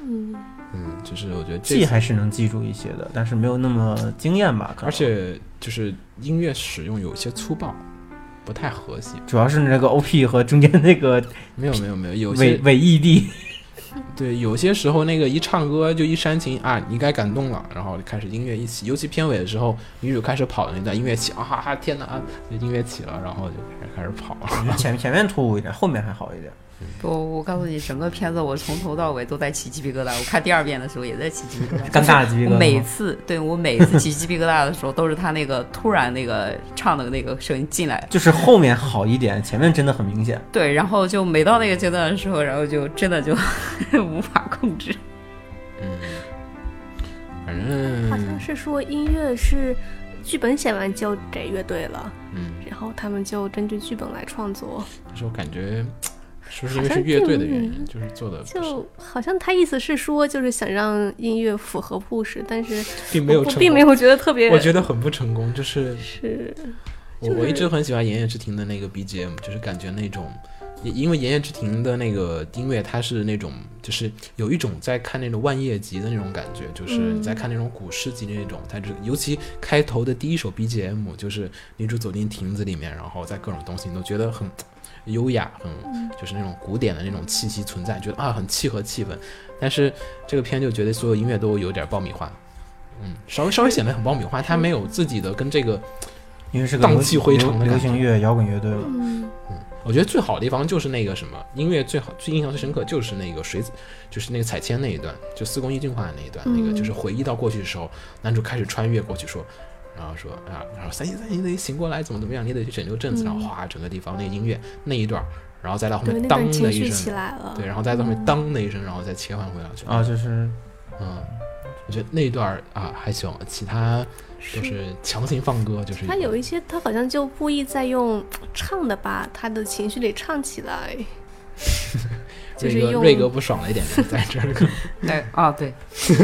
嗯 嗯，就是我觉得记还是能记住一些的，但是没有那么惊艳吧。而且就是音乐使用有些粗暴，不太和谐。主要是那个 OP 和中间那个没有没有没有有些伪伪 ED。对，有些时候那个一唱歌就一煽情啊，你该感动了，然后就开始音乐一起，尤其片尾的时候，女主开始跑的那段音乐起，啊哈哈，天哪，啊音乐起了，然后就开始开始跑。前前面突兀一点，后面还好一点。不，我告诉你，整个片子我从头到尾都在起鸡皮疙瘩。我看第二遍的时候也在起鸡皮疙瘩，尴尬的鸡皮疙瘩我每次对我每次起鸡皮疙瘩的时候，都是他那个突然那个唱的那个声音进来，就是后面好一点，前面真的很明显。对，然后就每到那个阶段的时候，然后就真的就 无法控制。嗯，反正好像是说音乐是剧本写完就给乐队了，嗯，然后他们就根据剧本来创作。但是我感觉是不是因为是乐队的原因，就是做的就好像他意思是说，就是想让音乐符合故事，但是并没有成功，并没有觉得特别，我觉得很不成功，就是是我我一直很喜欢《炎夜之庭》的那个 BGM，就是感觉那种，因因为《炎夜之庭》的那个音乐，它是那种，就是有一种在看那种万叶集的那种感觉，就是在看那种古诗集那种，它就尤其开头的第一首 BGM，就是女主走进亭子里面，然后在各种东西你都觉得很优雅，很就是那种古典的那种气息存在，觉得啊很契合气氛。但是这个片就觉得所有音乐都有点爆米花。嗯，稍微稍微显得很爆米花，它没有自己的跟这个因为是个荡气回肠的流行乐摇滚乐队了。嗯，我觉得最好的地方就是那个什么音乐最好最印象最深刻就是那个水子，就是那个彩铅那一段，就四宫一俊化的那一段，那个嗯就是回忆到过去的时候，男主开始穿越过去说，然后说啊，然后三星三星你得醒过来，怎么怎么样，你得去拯救镇子，然后哗，整个地方那个音乐那一段，然后再到后，面当情的一绪起声，来了，对，然后再到后面嗯。当的一声，然后再切换回来去，啊，就是。嗯，我觉得那一段啊还行，其他就是强行放歌，就是他有一些，他好像就故意在用唱的把他的情绪给唱起来，就是用瑞哥不爽了一点就在这儿。对啊，对，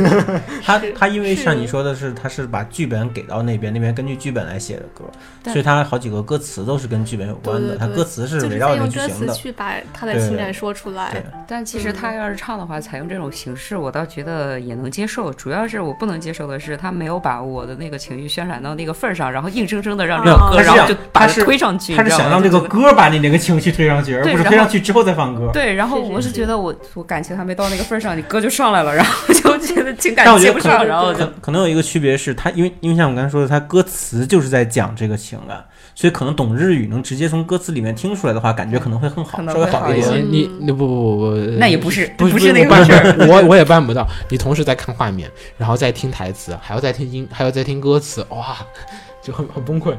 他他因为像你说的是，他是把剧本给到那边，那边根据剧本来写的歌，所以他好几个歌词都是跟剧本有关的，他歌词是围绕着剧情的。词去把他的情感说出来。但其实他要是唱的话，采用这种形式，我倒觉得也能接受。主要是我不能接受的是，他没有把我的那个情绪渲染到那个份儿上，然后硬生生的让这个歌，没有他是然后就把它这样他是推上去。他是想让这个歌把你那个情绪推上去，而不是推上去之后再放歌。对，然后是是是我是觉得我我感情还没到那个份儿上，你歌就上来了，然后就觉得 情感接不上，然后就可可能有一个区别是，他因为因为像我刚才说的，他歌词就是在讲这个情感，所以可能懂日语能直接从歌词里面听出来的话，感觉可能会更好，稍微好一些。你你不不不不，那也不是不不是那个事儿。我我也办不到。你同时在看画面，然后再听台词，还要再听音，还要再听歌词，哇，就很很崩溃。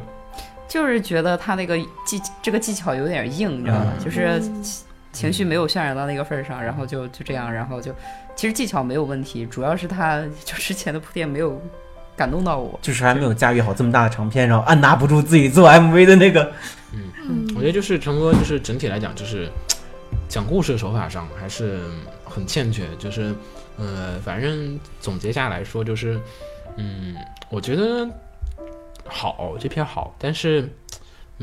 就是觉得他那个技这个技巧有点硬，你知道吗？嗯就是嗯情绪没有渲染到那个份儿上，然后就就这样，然后就其实技巧没有问题，主要是他就之前的铺垫没有感动到我。就是还没有驾驭好这么大的长篇，然后按捺不住自己做 MV 的那个。嗯我觉得就是成哥，就是整体来讲，就是讲故事的手法上还是很欠缺。就是呃，反正总结下来说，就是嗯，我觉得好这篇好，但是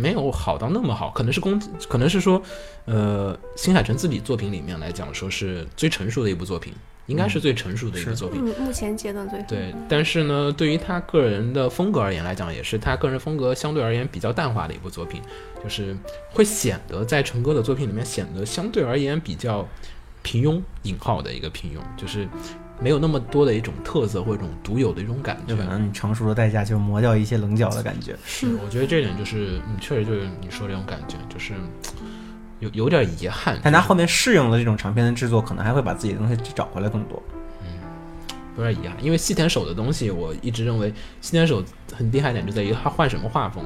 没有好到那么好，可能是公，可能是说，呃，新海诚自己作品里面来讲，说是最成熟的一部作品，应该是最成熟的一部作品。嗯，目前阶段最对，但是呢，对于他个人的风格而言来讲，也是他个人风格相对而言比较淡化的一部作品，就是会显得在成哥的作品里面显得相对而言比较平庸（引号的一个平庸），就是没有那么多的一种特色或者一种独有的一种感觉就。可能你成熟的代价就是磨掉一些棱角的感觉。是，我觉得这点就是，嗯，确实就是你说这种感觉，就是有有点遗憾。但他后面适应了这种长篇的制作，可能还会把自己的东西找回来更多。嗯有点遗憾，因为细田守的东西，我一直认为细田守很厉害一点就在于他换什么画风，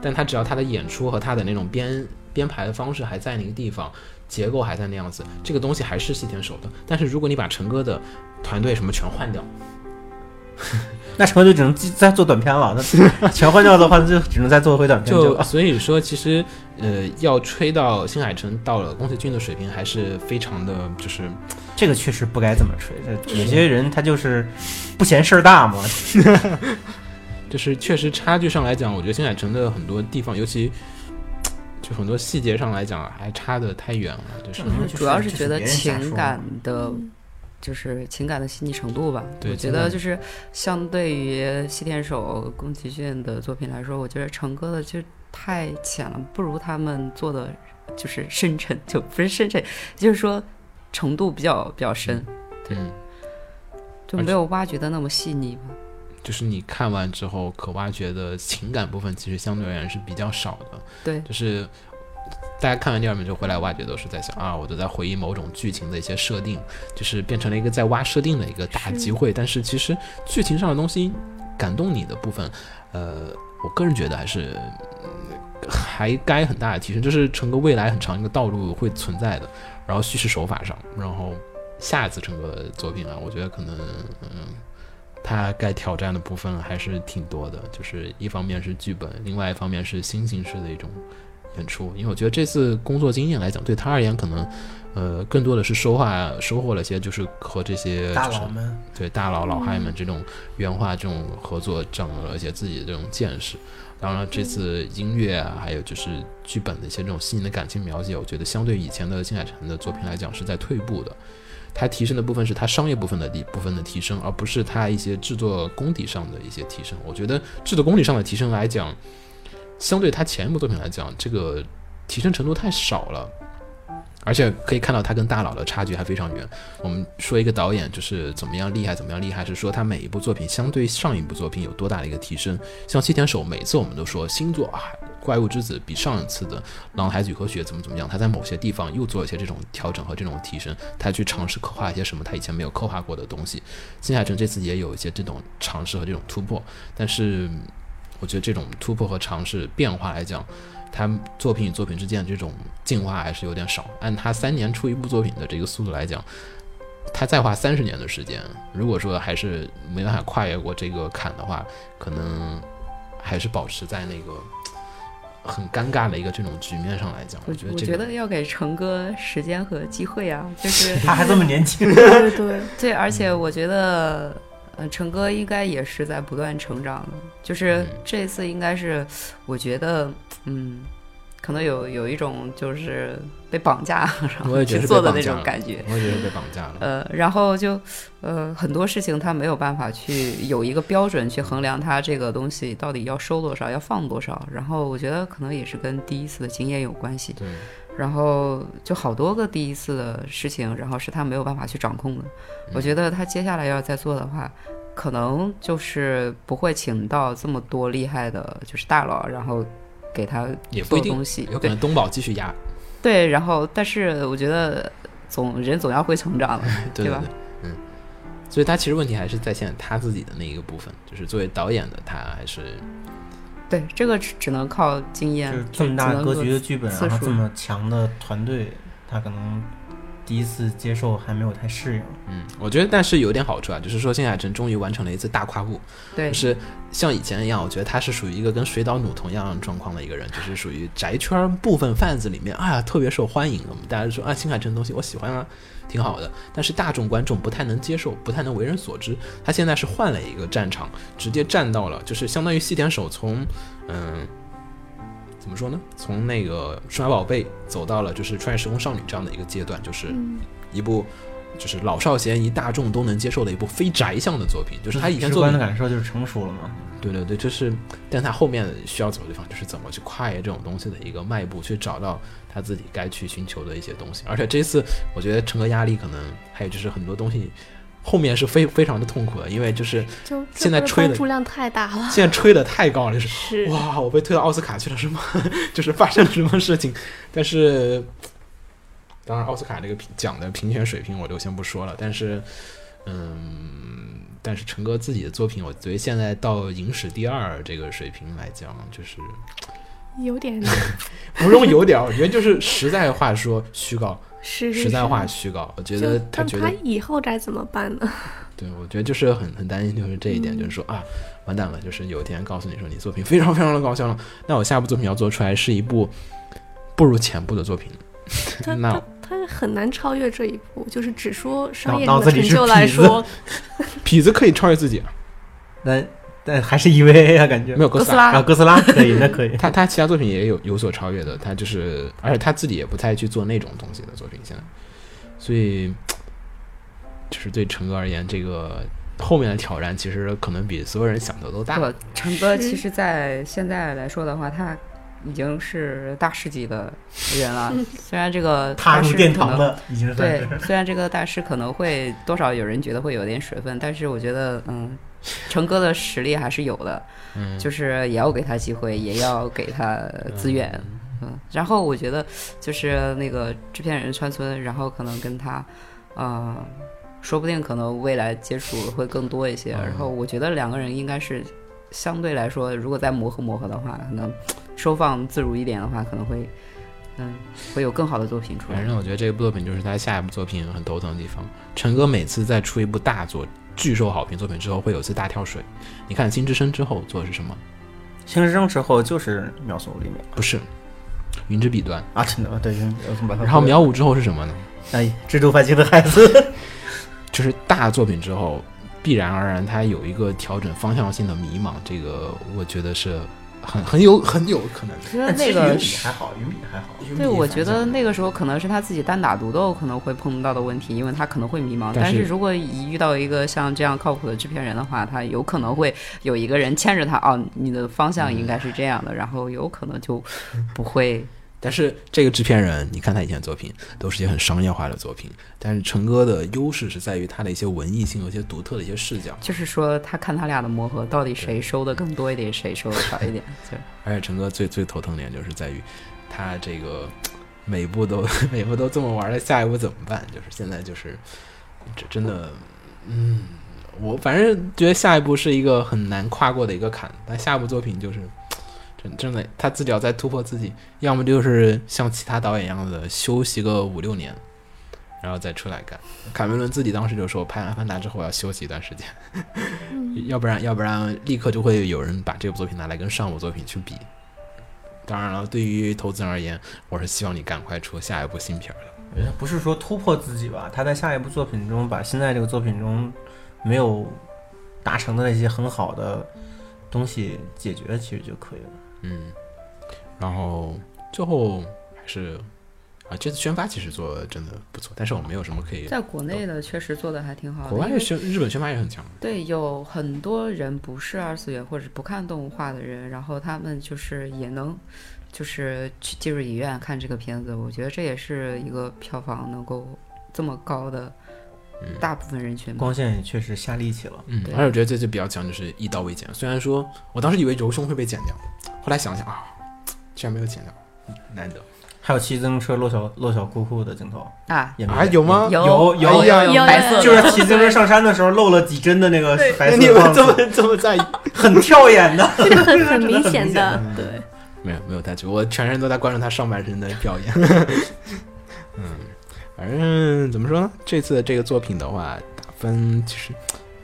但他只要他的演出和他的那种编编排的方式还在那个地方，结构还在那样子，这个东西还是细田守的。但是如果你把陈哥的团队什么全换掉，那成就只能再做短片了。那全换掉的话，那就只能再做回短片就了。所以说，其实呃，要吹到新海诚到了宫崎骏的水平，还是非常的就是这个确实不该这么吹。这有些人他就是不嫌事儿大嘛。就是确实差距上来讲，我觉得新海诚的很多地方，尤其就很多细节上来讲，还差得太远了。就是嗯主要是觉得情感嗯的，就是情感的细腻程度吧。对我觉得就是相对于西天手、宫崎骏的作品来说，我觉得成哥的就太浅了，不如他们做的就是深沉，就不是深沉，就是说程度比较比较深，对，就没有挖掘的那么细腻吧。就是你看完之后可挖掘的情感部分，其实相对而言是比较少的。对，就是大家看完第二遍就回来挖掘，都是在想啊，我都在回忆某种剧情的一些设定，就是变成了一个在挖设定的一个大机会。但是其实剧情上的东西感动你的部分，呃，我个人觉得还是。还该很大的提升，这是成个未来很长一个道路会存在的。然后叙事手法上，然后下一次成个作品啊，我觉得可能嗯，他该挑战的部分还是挺多的。就是一方面是剧本，另外一方面是新形式的一种演出。因为我觉得这次工作经验来讲，对他而言可能呃更多的是收获收获了些，就是和这些大佬们对大佬老嗨们这种原画这种合作，长了一些自己的这种见识。当然，这次音乐啊，还有就是剧本的一些这种细腻的感情描写，我觉得相对以前的金海诚的作品来讲是在退步的。它提升的部分是它商业部分的一部分的提升，而不是它一些制作功底上的一些提升。我觉得制作功底上的提升来讲，相对他前一部作品来讲，这个提升程度太少了。而且可以看到他跟大佬的差距还非常远。我们说一个导演就是怎么样厉害，怎么样厉害，是说他每一部作品相对上一部作品有多大的一个提升。像西田守，每次我们都说新作啊，《怪物之子》比上一次的《狼孩子与和雪》怎么怎么样，他在某些地方又做一些这种调整和这种提升，他去尝试刻画一些什么他以前没有刻画过的东西。金海诚这次也有一些这种尝试和这种突破，但是我觉得这种突破和尝试变化来讲。他作品与作品之间的这种进化还是有点少。按他三年出一部作品的这个速度来讲，他再花三十年的时间，如果说还是没办法跨越过这个坎的话，可能还是保持在那个很尴尬的一个这种局面上来讲。我觉得，我觉得要给成哥时间和机会啊，就是 他还这么年轻，对对 对，而且我觉得。呃，成哥应该也是在不断成长的，就是这次应该是，我觉得，嗯，可能有有一种就是被绑架然后去做的那种感觉，我也觉得被绑架了。呃，然后就呃很多事情他没有办法去有一个标准去衡量他这个东西到底要收多少，要放多少。然后我觉得可能也是跟第一次的经验有关系。对。然后就好多个第一次的事情，然后是他没有办法去掌控的。我觉得他接下来要再做的话，可能就是不会请到这么多厉害的，就是大佬，然后给他做东西。有可能东宝继续压。对，然后但是我觉得总人总要会成长的，对吧？嗯。所以他其实问题还是在现在他自己的那一个部分，就是作为导演的他还是。对，这个只只能靠经验。这么大格局的剧本，然后这么强的团队，他可能第一次接受还没有太适应。嗯，我觉得，但是有点好处啊，就是说，新海诚终于完成了一次大跨步。对，就是像以前一样，我觉得他是属于一个跟水岛努同样状况的一个人，就是属于宅圈部分贩子里面，哎呀，特别受欢迎。我们大家说啊，新海诚的东西我喜欢啊。挺好的，但是大众观众不太能接受，不太能为人所知。他现在是换了一个战场，直接站到了，就是相当于西田守从，嗯，怎么说呢？从那个数码宝贝走到了就是穿越时空少女这样的一个阶段，就是一部就是老少咸宜、大众都能接受的一部非宅向的作品。就是他以前做的感受就是成熟了嘛。对对对，就是，但他后面需要走的地方就是怎么去跨越这种东西的一个迈步，去找到。他自己该去寻求的一些东西，而且这次我觉得成哥压力可能还有就是很多东西后面是非非常的痛苦的，因为就是现在吹的数量太大了，现在吹的太高了，就是哇，我被推到奥斯卡去了是吗？就是发生了什么事情？但是当然奥斯卡这个评奖的评选水平我就先不说了，但是嗯，但是陈哥自己的作品，我觉得现在到影史第二这个水平来讲，就是。有点，不用有点，我觉得就是实在话说虚高，是实在话虚高。我觉得他觉得他以后该怎么办呢？对，我觉得就是很很担心，就是这一点，就是说啊，完蛋了，就是有一天告诉你说你作品非常非常的高效了，那我下部作品要做出来是一部不如前部的作品，那他很难超越这一步。就是只说商业成就来说，痞子可以超越自己，那。但还是 EVA 啊，感觉没有哥斯拉啊，哥斯拉可以，那可以。他他其他作品也有有所超越的，他就是，而且他自己也不太去做那种东西的作品，现在，所以，就是对陈哥而言，这个后面的挑战其实可能比所有人想的都大。陈哥其实，在现在来说的话，他已经是大师级的人了。虽然这个踏入殿堂的已经算对，虽然这个大师可能会多少有人觉得会有点水分，但是我觉得，嗯，成哥的实力还是有的，嗯，就是也要给他机会，也要给他资源，嗯。然后我觉得就是那个制片人川村，然后可能跟他，呃，说不定可能未来接触会更多一些。嗯然后我觉得两个人应该是相对来说，如果再磨合磨合的话，可能收放自如一点的话，可能会，嗯，会有更好的作品出来反。正我觉得这部作品就是他下一部作品很头疼的地方。陈哥每次在出一部大作、巨受好评作品之后，会有一次大跳水。你看《新之声》之后做的是什么？新之声之后就是秒速五厘米不是《云之彼端啊，真的吗？对，然后秒五之后是什么呢？哎，蜘蛛反击的孩子，就是大作品之后，必然而然它有一个调整方向性的迷茫。这个我觉得是很很有很有可能的。因为那个还好，云比还好。对，我觉得那个时候可能是他自己单打独斗可能会碰到的问题，因为他可能会迷茫。但是但是如果一遇到一个像这样靠谱的制片人的话，他有可能会有一个人牵着他，哦，你的方向应该是这样的，然后有可能就不会。但是这个制片人，你看他以前的作品都是一些很商业化的作品，但是陈哥的优势是在于他的一些文艺性和一些独特的一些视角。就是说，他看他俩的磨合，到底谁收的更多一点，谁收的少一点。对而且陈哥最最头疼点就是在于他这个每部都 每部都这么玩了，下一步怎么办？就是现在就是这真的，嗯，我反正觉得下一步是一个很难跨过的一个坎，但下一部作品就是。真真的，他自己要再突破自己，要么就是像其他导演一样的休息个五六年，然后再出来干。卡梅伦自己当时就说，拍完《阿凡达》之后要休息一段时间，要不然要不然立刻就会有人把这部作品拿来跟上部作品去比。当然了，对于投资人而言，我是希望你赶快出下一部新片儿的。不是说突破自己吧，他在下一部作品中把现在这个作品中没有达成的那些很好的东西解决，其实就可以了。嗯，然后最后还是啊，这次宣发其实做的真的不错，但是我没有什么可以。在国内的确实做的还挺好的，国外宣日本宣发也很强。对，有很多人不是二次元或者不看动画的人，然后他们就是也能，就是去进入影院看这个片子。我觉得这也是一个票房能够这么高的大部分人群。光线也确实下力气了。嗯，对而且我觉得这次比较强就是一刀未剪。虽然说我当时以为柔胸会被剪掉，后来想想啊，居然没有剪掉，嗯难得。还有骑自行车露小露小裤裤的镜头啊，啊，也没有吗？有有有有有白色，就是骑自行车上山的时候露了几针的那个白你色你，们这么这么在意？很跳眼的。这个很很明显的，对。没有没有太久，我全身都在关注他上半身的表演。嗯，反正怎么说呢？这次的这个作品的话，打分其实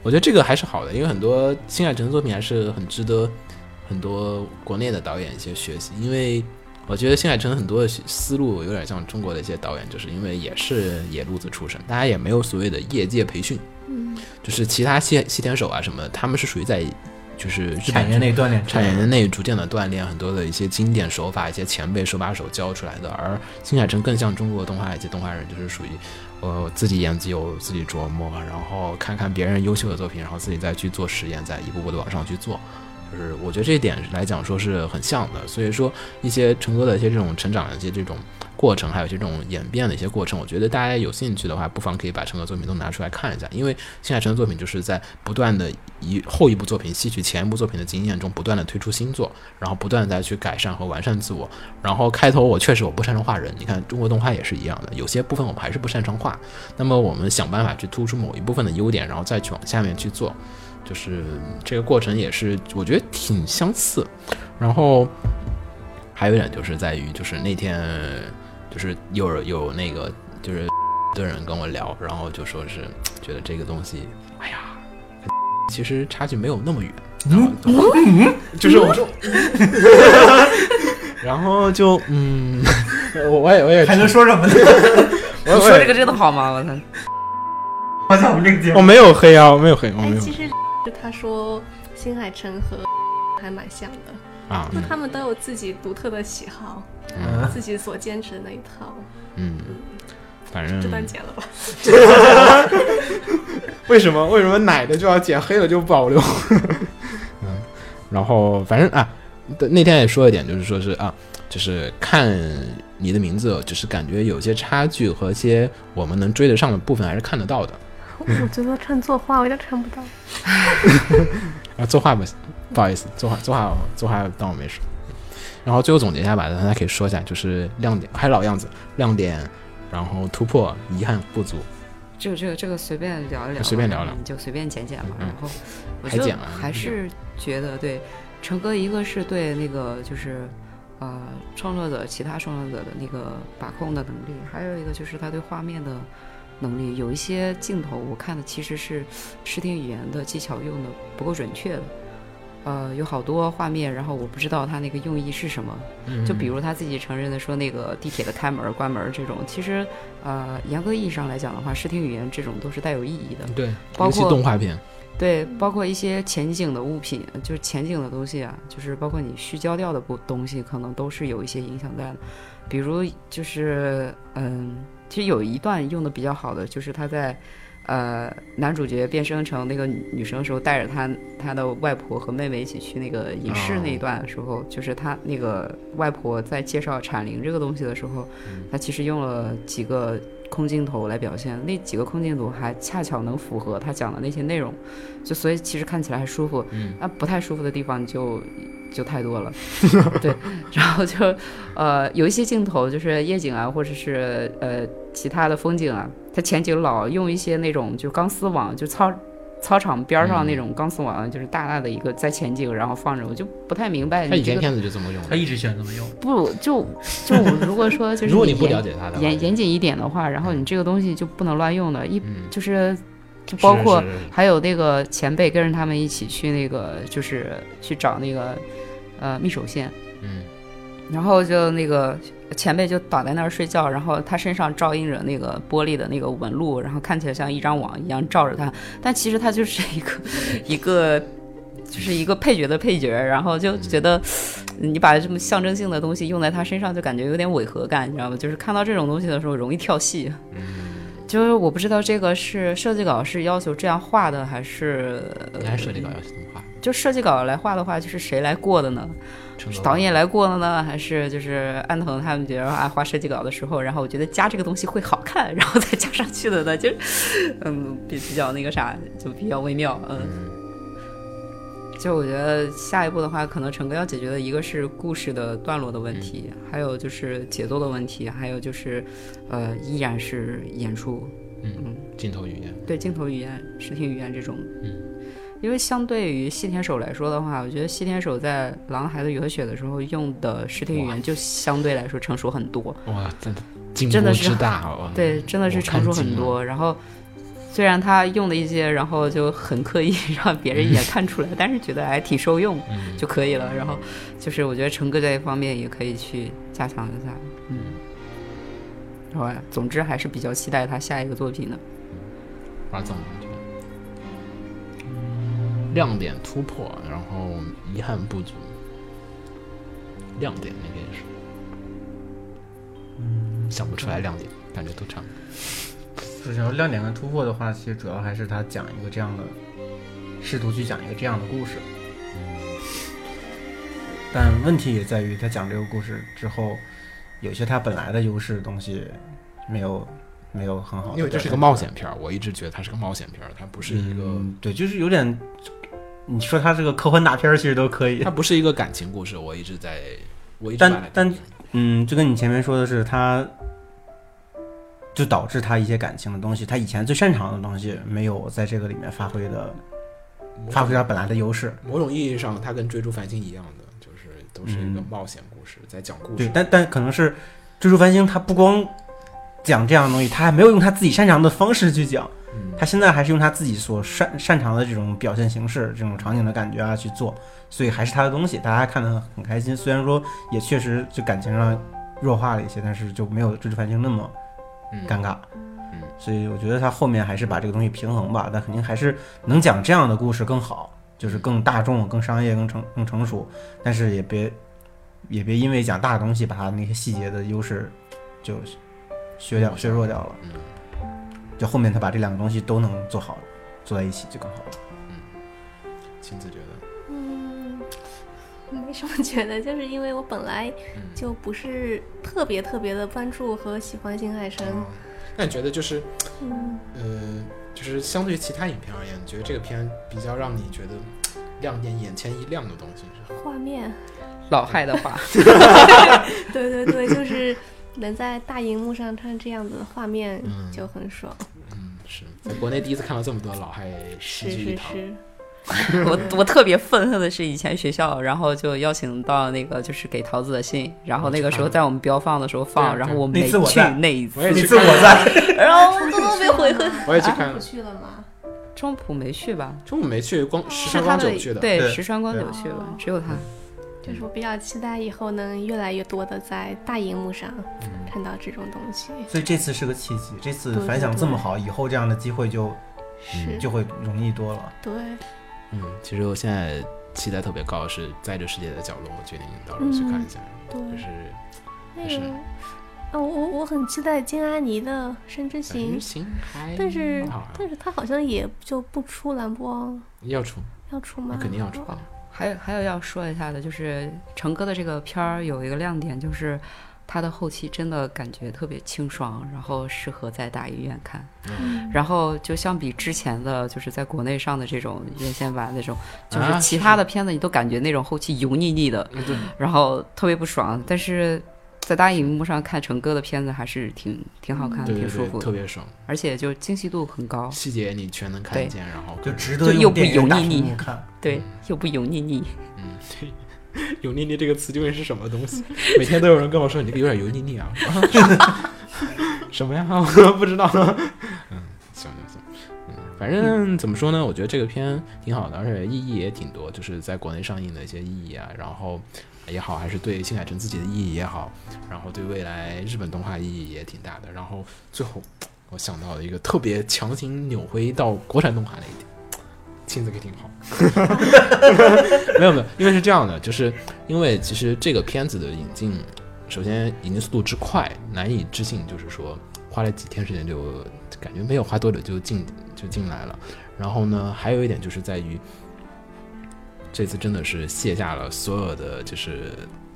我觉得这个还是好的，因为很多新海诚的作品还是很值得很多国内的导演一些学习，因为。我觉得新海诚很多的思路有点像中国的一些导演，就是因为也是野路子出身，大家也没有所谓的业界培训，嗯，就是其他西西田守啊什么的，他们是属于在就是产业内锻炼出产业内逐渐的锻炼很多的一些经典手法，一些前辈手把手教出来的。而新海诚更像中国动画以及动画人，就是属于呃自己研究、自己琢磨，然后看看别人优秀的作品，然后自己再去做实验，再一步步的往上去做。就是我觉得这一点来讲说是很像的，所以说一些成哥的一些这种成长的一些这种过程，还有这种演变的一些过程，我觉得大家有兴趣的话，不妨可以把陈哥作品都拿出来看一下，因为新海诚的作品就是在不断的一后一部作品吸取前一部作品的经验中，不断的推出新作，然后不断的再去改善和完善自我。然后开头我确实我不擅长画人，你看中国动画也是一样的，有些部分我们还是不擅长画，那么我们想办法去突出某一部分的优点，然后再去往下面去做。就是这个过程也是我觉得挺相似，然后还有一点就是在于，就是那天就是有有那个就是 的人跟我聊，然后就说是觉得这个东西，哎呀，其实差距没有那么远，然后 就是我说，然后就嗯，我我也我也还能说什么呢？我说这个真的好吗？我操！我在我们这个节目，我没有黑啊，我没有黑，我没哎，有其实他说新海诚和还蛮像的，啊，就他们都有自己独特的喜好，嗯 自己所坚持的那一套。嗯，反正这段剪了吧。为什么为什么奶的就要剪，黑的就保留？嗯，然后反正啊，的那天也说一点，就是说是啊，就是看你的名字，就是感觉有些差距和一些我们能追得上的部分还是看得到的。我觉得看作画我有点看不到。啊，作画不行，不好意思，作画作画作画当我没说。然后最后总结一下吧，大家可以说一下，就是亮点还是老样子，亮点，然后突破、遗憾、不足。这个这个这个随便聊一聊，随便聊聊。你就随便剪剪吧。嗯然后我就还是觉得对成哥，一个是对那个就是呃创作者其他创作者的那个把控的能力，还有一个就是他对画面的能力。有一些镜头我看的其实是视听语言的技巧用的不够准确的。呃，有好多画面，然后我不知道他那个用意是什么，嗯就比如他自己承认的说那个地铁的开门关门这种，其实呃严格意义上来讲的话，视听语言这种都是带有意义的。对，包括动画片，对，包括一些前景的物品，就是前景的东西啊，就是包括你虚焦掉的不东西，可能都是有一些影响在的。比如就是嗯，其实有一段用的比较好的，就是他在。呃，男主角变身成那个女女生的时候，带着他他的外婆和妹妹一起去那个影视那一段的时候，就是他那个外婆在介绍产灵这个东西的时候，他其实用了几个空镜头来表现，那几个空镜头还恰巧能符合他讲的那些内容，就所以其实看起来还舒服。嗯，那不太舒服的地方就就太多了，对，然后就呃有一些镜头就是夜景啊，或者是呃其他的风景啊，它前景老用一些那种就钢丝网，就操操场边上那种钢丝网，就是大大的一个在前景，然后放着，我就不太明白你这个他以前片子就这么用的。他一直喜欢这么用。不就就我如果说就是如果你不了解他的，严严谨一点的话，然后你这个东西就不能乱用的，一嗯，就是就包括还有那个前辈跟着他们一起去那个就是去找那个呃密手线，嗯然后就那个前辈就倒在那儿睡觉，然后他身上照映着那个玻璃的那个纹路，然后看起来像一张网一样罩着他，但其实他就是一个 一个就是一个配角的配角，然后就觉得你把这么象征性的东西用在他身上，就感觉有点违和感，你知道吗？就是看到这种东西的时候容易跳戏。就是我不知道这个是设计稿是要求这样画的，还是你还设计稿要怎么画？就设计稿来画的话，就是谁来过的呢？是导演来过的呢，还是就是安藤他们觉得啊画设计稿的时候，然后我觉得加这个东西会好看，然后再加上去的呢？就是嗯比比较那个啥，就比较微妙，嗯。就我觉得下一步的话，可能成哥要解决的一个是故事的段落的问题，还有就是节奏的问题，还有就是，呃，依然是演出，嗯，镜头语言，对镜头语言、视听语言这种，嗯，因为相对于细田守来说的话，我觉得细田守在《狼孩子与和雪》的时候用的实体语言就相对来说成熟很多，哇，真的进步真的是之大哦。对，真的是成熟很多。然后虽然他用的一些，然后就很刻意 让别人也看出来，但是觉得还挺受用嗯，就可以了。然后就是我觉得成哥这一方面也可以去加强一下，嗯。好吧，总之还是比较期待他下一个作品的。把怎么觉得？亮点突破，然后遗憾不足。亮点那个也是，嗯，想不出来亮点，感觉都差不多。就是要亮点跟突破的话，其实主要还是他讲一个这样的，试图去讲一个这样的故事。但问题也在于，他讲这个故事之后，有些他本来的优势的东西没有没有很好。因为这是个冒险片儿，我一直觉得它是个冒险片儿，它不是一个，嗯，对，就是有点，你说它是个科幻大片儿，其实都可以它。不是一个感情故事。我一直在，我一直但但嗯，就跟你前面说的是，他就导致他一些感情的东西，他以前最擅长的东西没有在这个里面发挥的，发挥他本来的优势。某种意义上，它跟《追逐繁星》一样的，就是都是一个嗯冒险故事，在讲故事对事，。但但可能是《追逐繁星》，它不光讲这样的东西，他还没有用他自己擅长的方式去讲，嗯他现在还是用他自己所擅擅长的这种表现形式、这种场景的感觉啊去做，所以还是他的东西，大家看得很开心。虽然说也确实就感情上弱化了一些，但是就没有《追逐繁星》那么嗯尴尬。嗯所以我觉得他后面还是把这个东西平衡吧，但肯定还是能讲这样的故事更好，就是更大众、更商业、更成更成熟，但是也别也别因为讲大的东西，把它那些细节的优势就削掉、削弱掉了。嗯就后面他把这两个东西都能做好，做在一起就更好了。嗯亲自觉得，嗯，没什么觉得？就是因为我本来嗯就不是特别特别的关注和喜欢新海诚，那你觉得就是嗯，呃，就是相对于其他影片而言，你觉得这个片比较让你觉得亮点、眼前一亮的东西是？画面，老害的话，对对对，就是能在大荧幕上看这样子的画面嗯就很爽，嗯，是在国内第一次看到这么多老害喜是剧一堂。是是，我我特别愤恨的是，以前学校然后就邀请到那个就是给桃子的信，然后那个时候在我们标放的时候放，然后我没去那一次，那次我在，然后我特别悔恨。我也去看了，去了吗？中普没去吧？中午没去，光石川光久去的。对对石川光对久去了哦，只有他。就是我比较期待以后能越来越多的在大荧幕上嗯看到这种东西，所以这次是个契机，这次反响这么好，以后这样的机会就是，就会容易多了。对，嗯，其实我现在期待特别高，是在这世界的角落，我决定到时候去看一下。对就是那是个，啊，我我很期待金阿尼的《生之行但是啊但是他好像也就不出蓝波，要出，要出吗？那肯定要出哦还有还有要说一下的，就是成哥的这个片儿有一个亮点，就是他的后期真的感觉特别清爽，然后适合在大医院看。嗯然后就相比之前的，就是在国内上的这种院线版那种，就啊是其他的片子你都感觉那种后期油腻腻的，然后特别不爽。但是在大荧幕上看成哥的片子还是挺挺好看的，挺舒服的，特别爽，而且就精细度很高，细节你全能看对见，然后就值得用又不油腻腻屏幕看。对，又不油腻腻。嗯，对。油腻腻这个词究竟是什么东西？每天都有人跟我说你这个有点油腻腻啊。什么呀？我 不知道。嗯，行行行，嗯，反正怎么说呢？我觉得这个片挺好的，而且意义也挺多，就是在国内上映的一些意义啊，然后也好，还是对新海诚自己的意义也好，然后对未来日本动画意义也挺大的。然后最后我想到了一个特别强行扭回到国产动画的一点，亲子给挺好。没有没有，因为是这样的，就是因为其实这个片子的引进，首先引进速度之快，难以置信，就是说花了几天时间就感觉没有花多久就进就进来了。然后呢，还有一点就是在于，这次真的是卸下了所有的就是。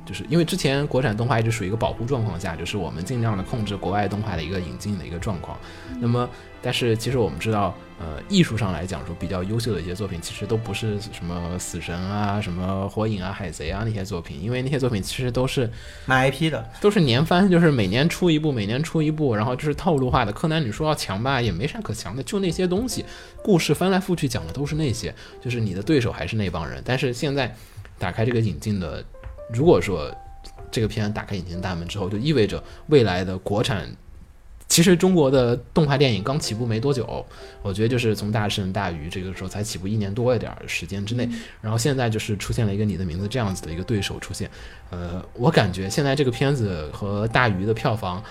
就是因为之前国产动画一直属于一个保护状况下，就是我们尽量的控制国外动画的一个引进的一个状况。那么，但是其实我们知道，呃，艺术上来讲说比较优秀的一些作品，其实都不是什么死神啊、什么火影啊、海贼啊那些作品，因为那些作品其实都是买 IP 的，都是年番，就是每年出一部，每年出一部，然后就是套路化的。柯南你说要强吧，也没啥可强的，就那些东西，故事翻来覆去讲的都是那些，就是你的对手还是那帮人。但是现在打开这个引进的，如果说这个片打开引进大门之后，就意味着未来的国产。其实中国的动画电影刚起步没多久，我觉得就是从大圣、大鱼这个时候才起步一年多一点儿时间之内，然后现在就是出现了一个你的名字这样子的一个对手出现，呃，我感觉现在这个片子和大鱼的票房，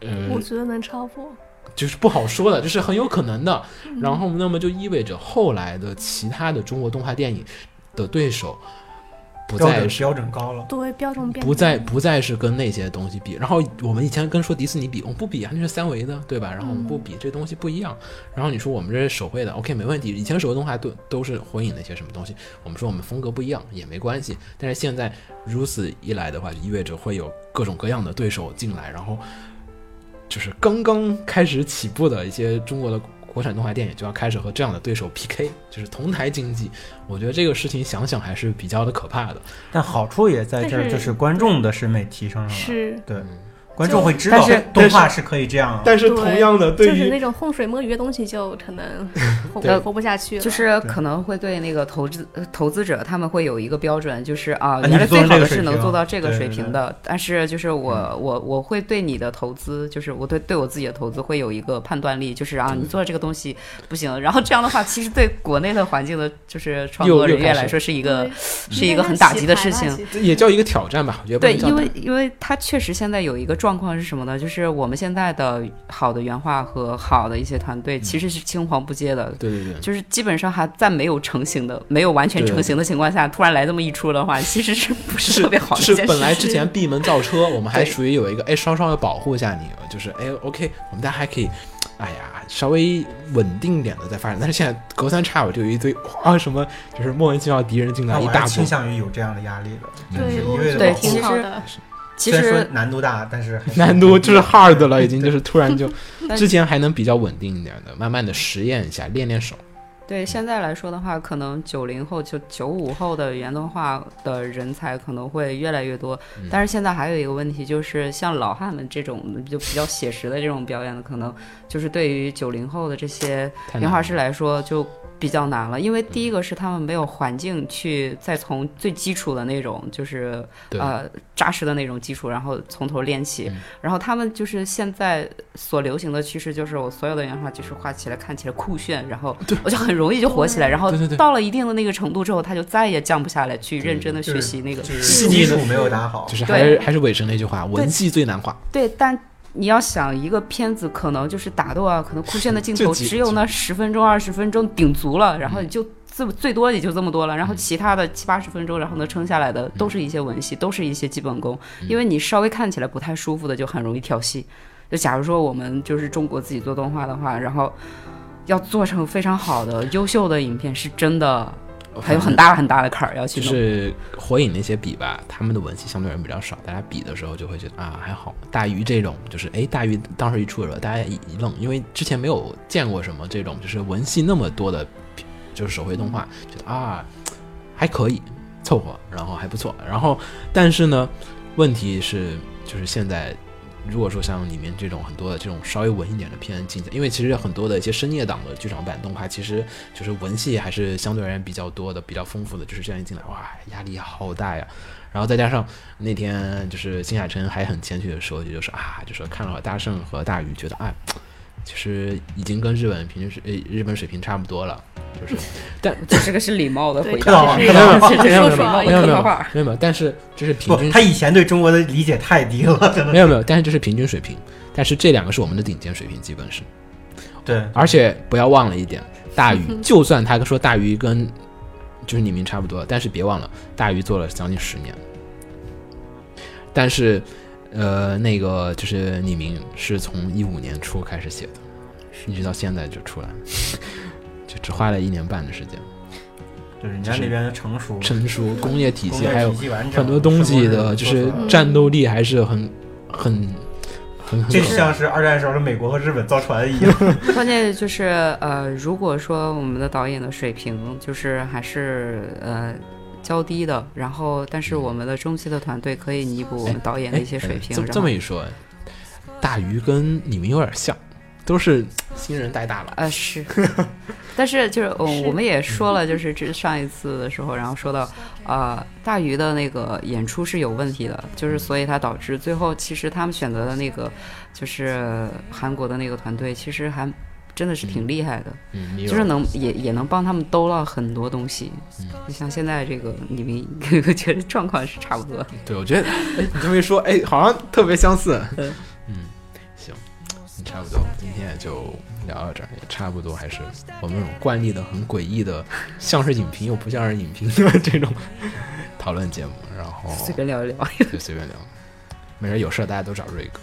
呃我，觉得能超过。就是不好说的，就是很有可能的。然后，那么就意味着后来的其他的中国动画电影的对手不标再是准标准高了。对，标准变不再不再是跟那些东西比。然后我们以前跟说迪士尼比，我们不比啊，那是三维的，对吧？然后我们不比，这东西不一样。然后你说我们这是手绘的，OK 没问题。以前手绘动画都都是火影那些什么东西，我们说我们风格不一样也没关系。但是现在如此一来的话，就意味着会有各种各样的对手进来，然后就是刚刚开始起步的一些中国的。国产动画电影就要开始和这样的对手 PK，就是同台竞技。我觉得这个事情想想还是比较的可怕的。但好处也在这儿，就是观众的审美提升上来了。是，对，观众会知道但是动画是可以这样啊。但是同样的，对于就是那种浑水摸鱼的东西，就可能 活活不下去了。就是可能会对那个投资呃投资者，他们会有一个标准，就是啊，你原来最好的是能做到这个水平的，但是就是我我我会对你的投资，就是我对对我自己的投资会有一个判断力，就是啊，你做的这个东西不行，然后这样的话，其实对国内的环境的，就是创作人员来说是一个是一个很打击的事情。也叫一个挑战吧，我觉得对，因为因为他确实现在有一个状况是什么呢？就是我们现在的好的原画和好的一些团队其实是青黄不接的，对对对，就是基本上还在没有成型的、没有完全成型的情况下，突然来这么一出的话，其实是不是特别好的就是？本来之前闭门造车，我们还属于有一个哎稍稍的保护一下你，就是哎 OK，我们大家还可以哎呀，稍微稳定一点的在发展。但是现在隔三差五就有一堆啊什么，就是莫名其妙敌人进来我一大波倾，向于有这样的压力的，嗯对，是我一味的保护觉得挺其实好的。其虽然说实难度大，但是难度就是 hard 了，已经就是突然就。之前还能比较稳定一点的，慢慢的实验一下，练练手。对现在来说的话，可能九零后就九五后的原动画的人才可能会越来越多，嗯。但是现在还有一个问题，就是像老汉们这种就比较写实的这种表演的，可能就是对于九零后的这些原画师来说就比较难了，因为第一个是他们没有环境去再从最基础的那种就是呃扎实的那种基础，然后从头练起。嗯。然后他们就是现在所流行的趋势，就是我所有的原画就是画起来看起来酷炫，然后我就很容易就火起来，然后到了一定的那个程度之后，他就再也降不下来，去认真的学习那个就是细腻的基础没有打好。就，是还是还是尾声那句话，文戏最难画。对，但你要想一个片子，可能就是打斗啊，可能酷炫的镜头 只有那十分钟、二十分钟顶足了，然后你就这么最多也就这么多了，然后其他的七八十分钟，然后能撑下来的都是一些文戏，都是一些基本功，因为你稍微看起来不太舒服的，就很容易跳戏。就假如说我们就是中国自己做动画的话，然后要做成非常好的、优秀的影片，是真的还有很大很大的坎儿要去。就是火影那些比吧，他们的文戏相对而言比较少，大家比的时候就会觉得啊还好。大鱼这种就是哎，大鱼当时一出的时候，大家一一愣，因为之前没有见过什么这种就是文戏那么多的，就是手绘动画，觉得啊还可以凑合，然后还不错。然后但是呢，问题是就是现在。如果说像里面这种很多的这种稍微文一点的片进去，因为其实很多的一些深夜档的剧场版动画，其实就是文戏还是相对而言比较多的、比较丰富的。就是这样一进来，哇，压力好大呀！然后再加上那天就是金海诚还很谦虚的说，就是啊，就说看了大圣和大鱼，觉得啊，其实已经跟日本平均水呃日本水平差不多了，就是，但这是个是礼貌的回对答，没有没有没有没有说没有没有客套话。没有没有，但是这是平，均他以前对中国的理解太低了，真的。没有没有，但是这是平均水平，但是这两个是我们的顶尖水平，基本是。对，而且不要忘了一点，大鱼 就算他说大鱼跟就是李明差不多，但是别忘了大鱼做了将近十年，但是呃那个就是李明是从一五年初开始写的，一直到现在就出来，就只花了一年半的时间，就人家那边的成熟，成熟工业体系还有很多东西的，就是战斗力还是很很很很这像是二战时候的美国和日本造船一样。关键就是呃，如果说我们的导演的水平就是还是呃较低的，然后但是我们的中期的团队可以弥补我们导演的一些水平。这么一说，大鱼跟你们有点像，都是新人带大佬。呃是，但是就是，我们也说了，就是这上一次的时候，然后说到呃大鱼的那个演出是有问题的，就是所以他导致最后其实他们选择的那个就是韩国的那个团队，其实还真的是挺厉害的。嗯，就是能也也能帮他们兜了很多东西，嗯就像现在这个你们 觉得状况是差不多。对，我觉得，哎，你这么一说，哎，好像特别相似。嗯嗯，行，嗯差不多，今天也就聊到这儿，也差不多，还是我们那种惯例的、很诡异的，像是影评又不像是影评的 这种讨论节目，然后随便聊一聊，就随便聊，没人有事大家都找瑞哥。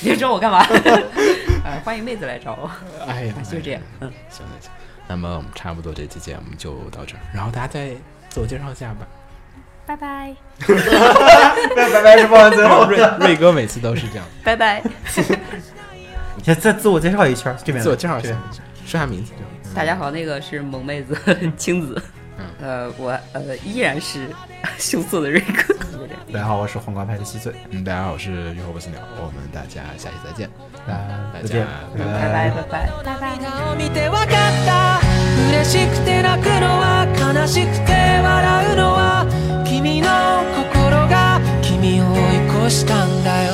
你找我干嘛？呃，欢迎妹子来找我，哎呀，就这样。嗯，行行行，那么我们差不多这期节目就到这儿，然后大家再自我介绍一下吧。拜拜，拜拜拜是放在最后。瑞瑞哥每次都是这样，拜拜。你先再自我介绍一圈，这边自我介绍一下，说下名字。大家好，那个是萌妹子 青子，嗯呃，我呃依然是羞涩的瑞哥，就这样大家好，我是黄瓜派的西嘴，嗯，大家好，我是雨后不死鸟，我们大家下期再见。大大家家再见，拜拜拜拜拜拜。拜拜。を見てわかった嬉しくて泣くのは悲しくて笑うのは君の心が君を追い越したんだよ「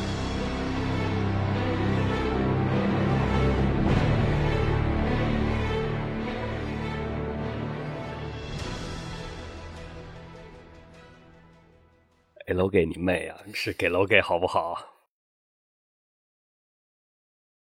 给楼给你妹啊！是给楼给好不好？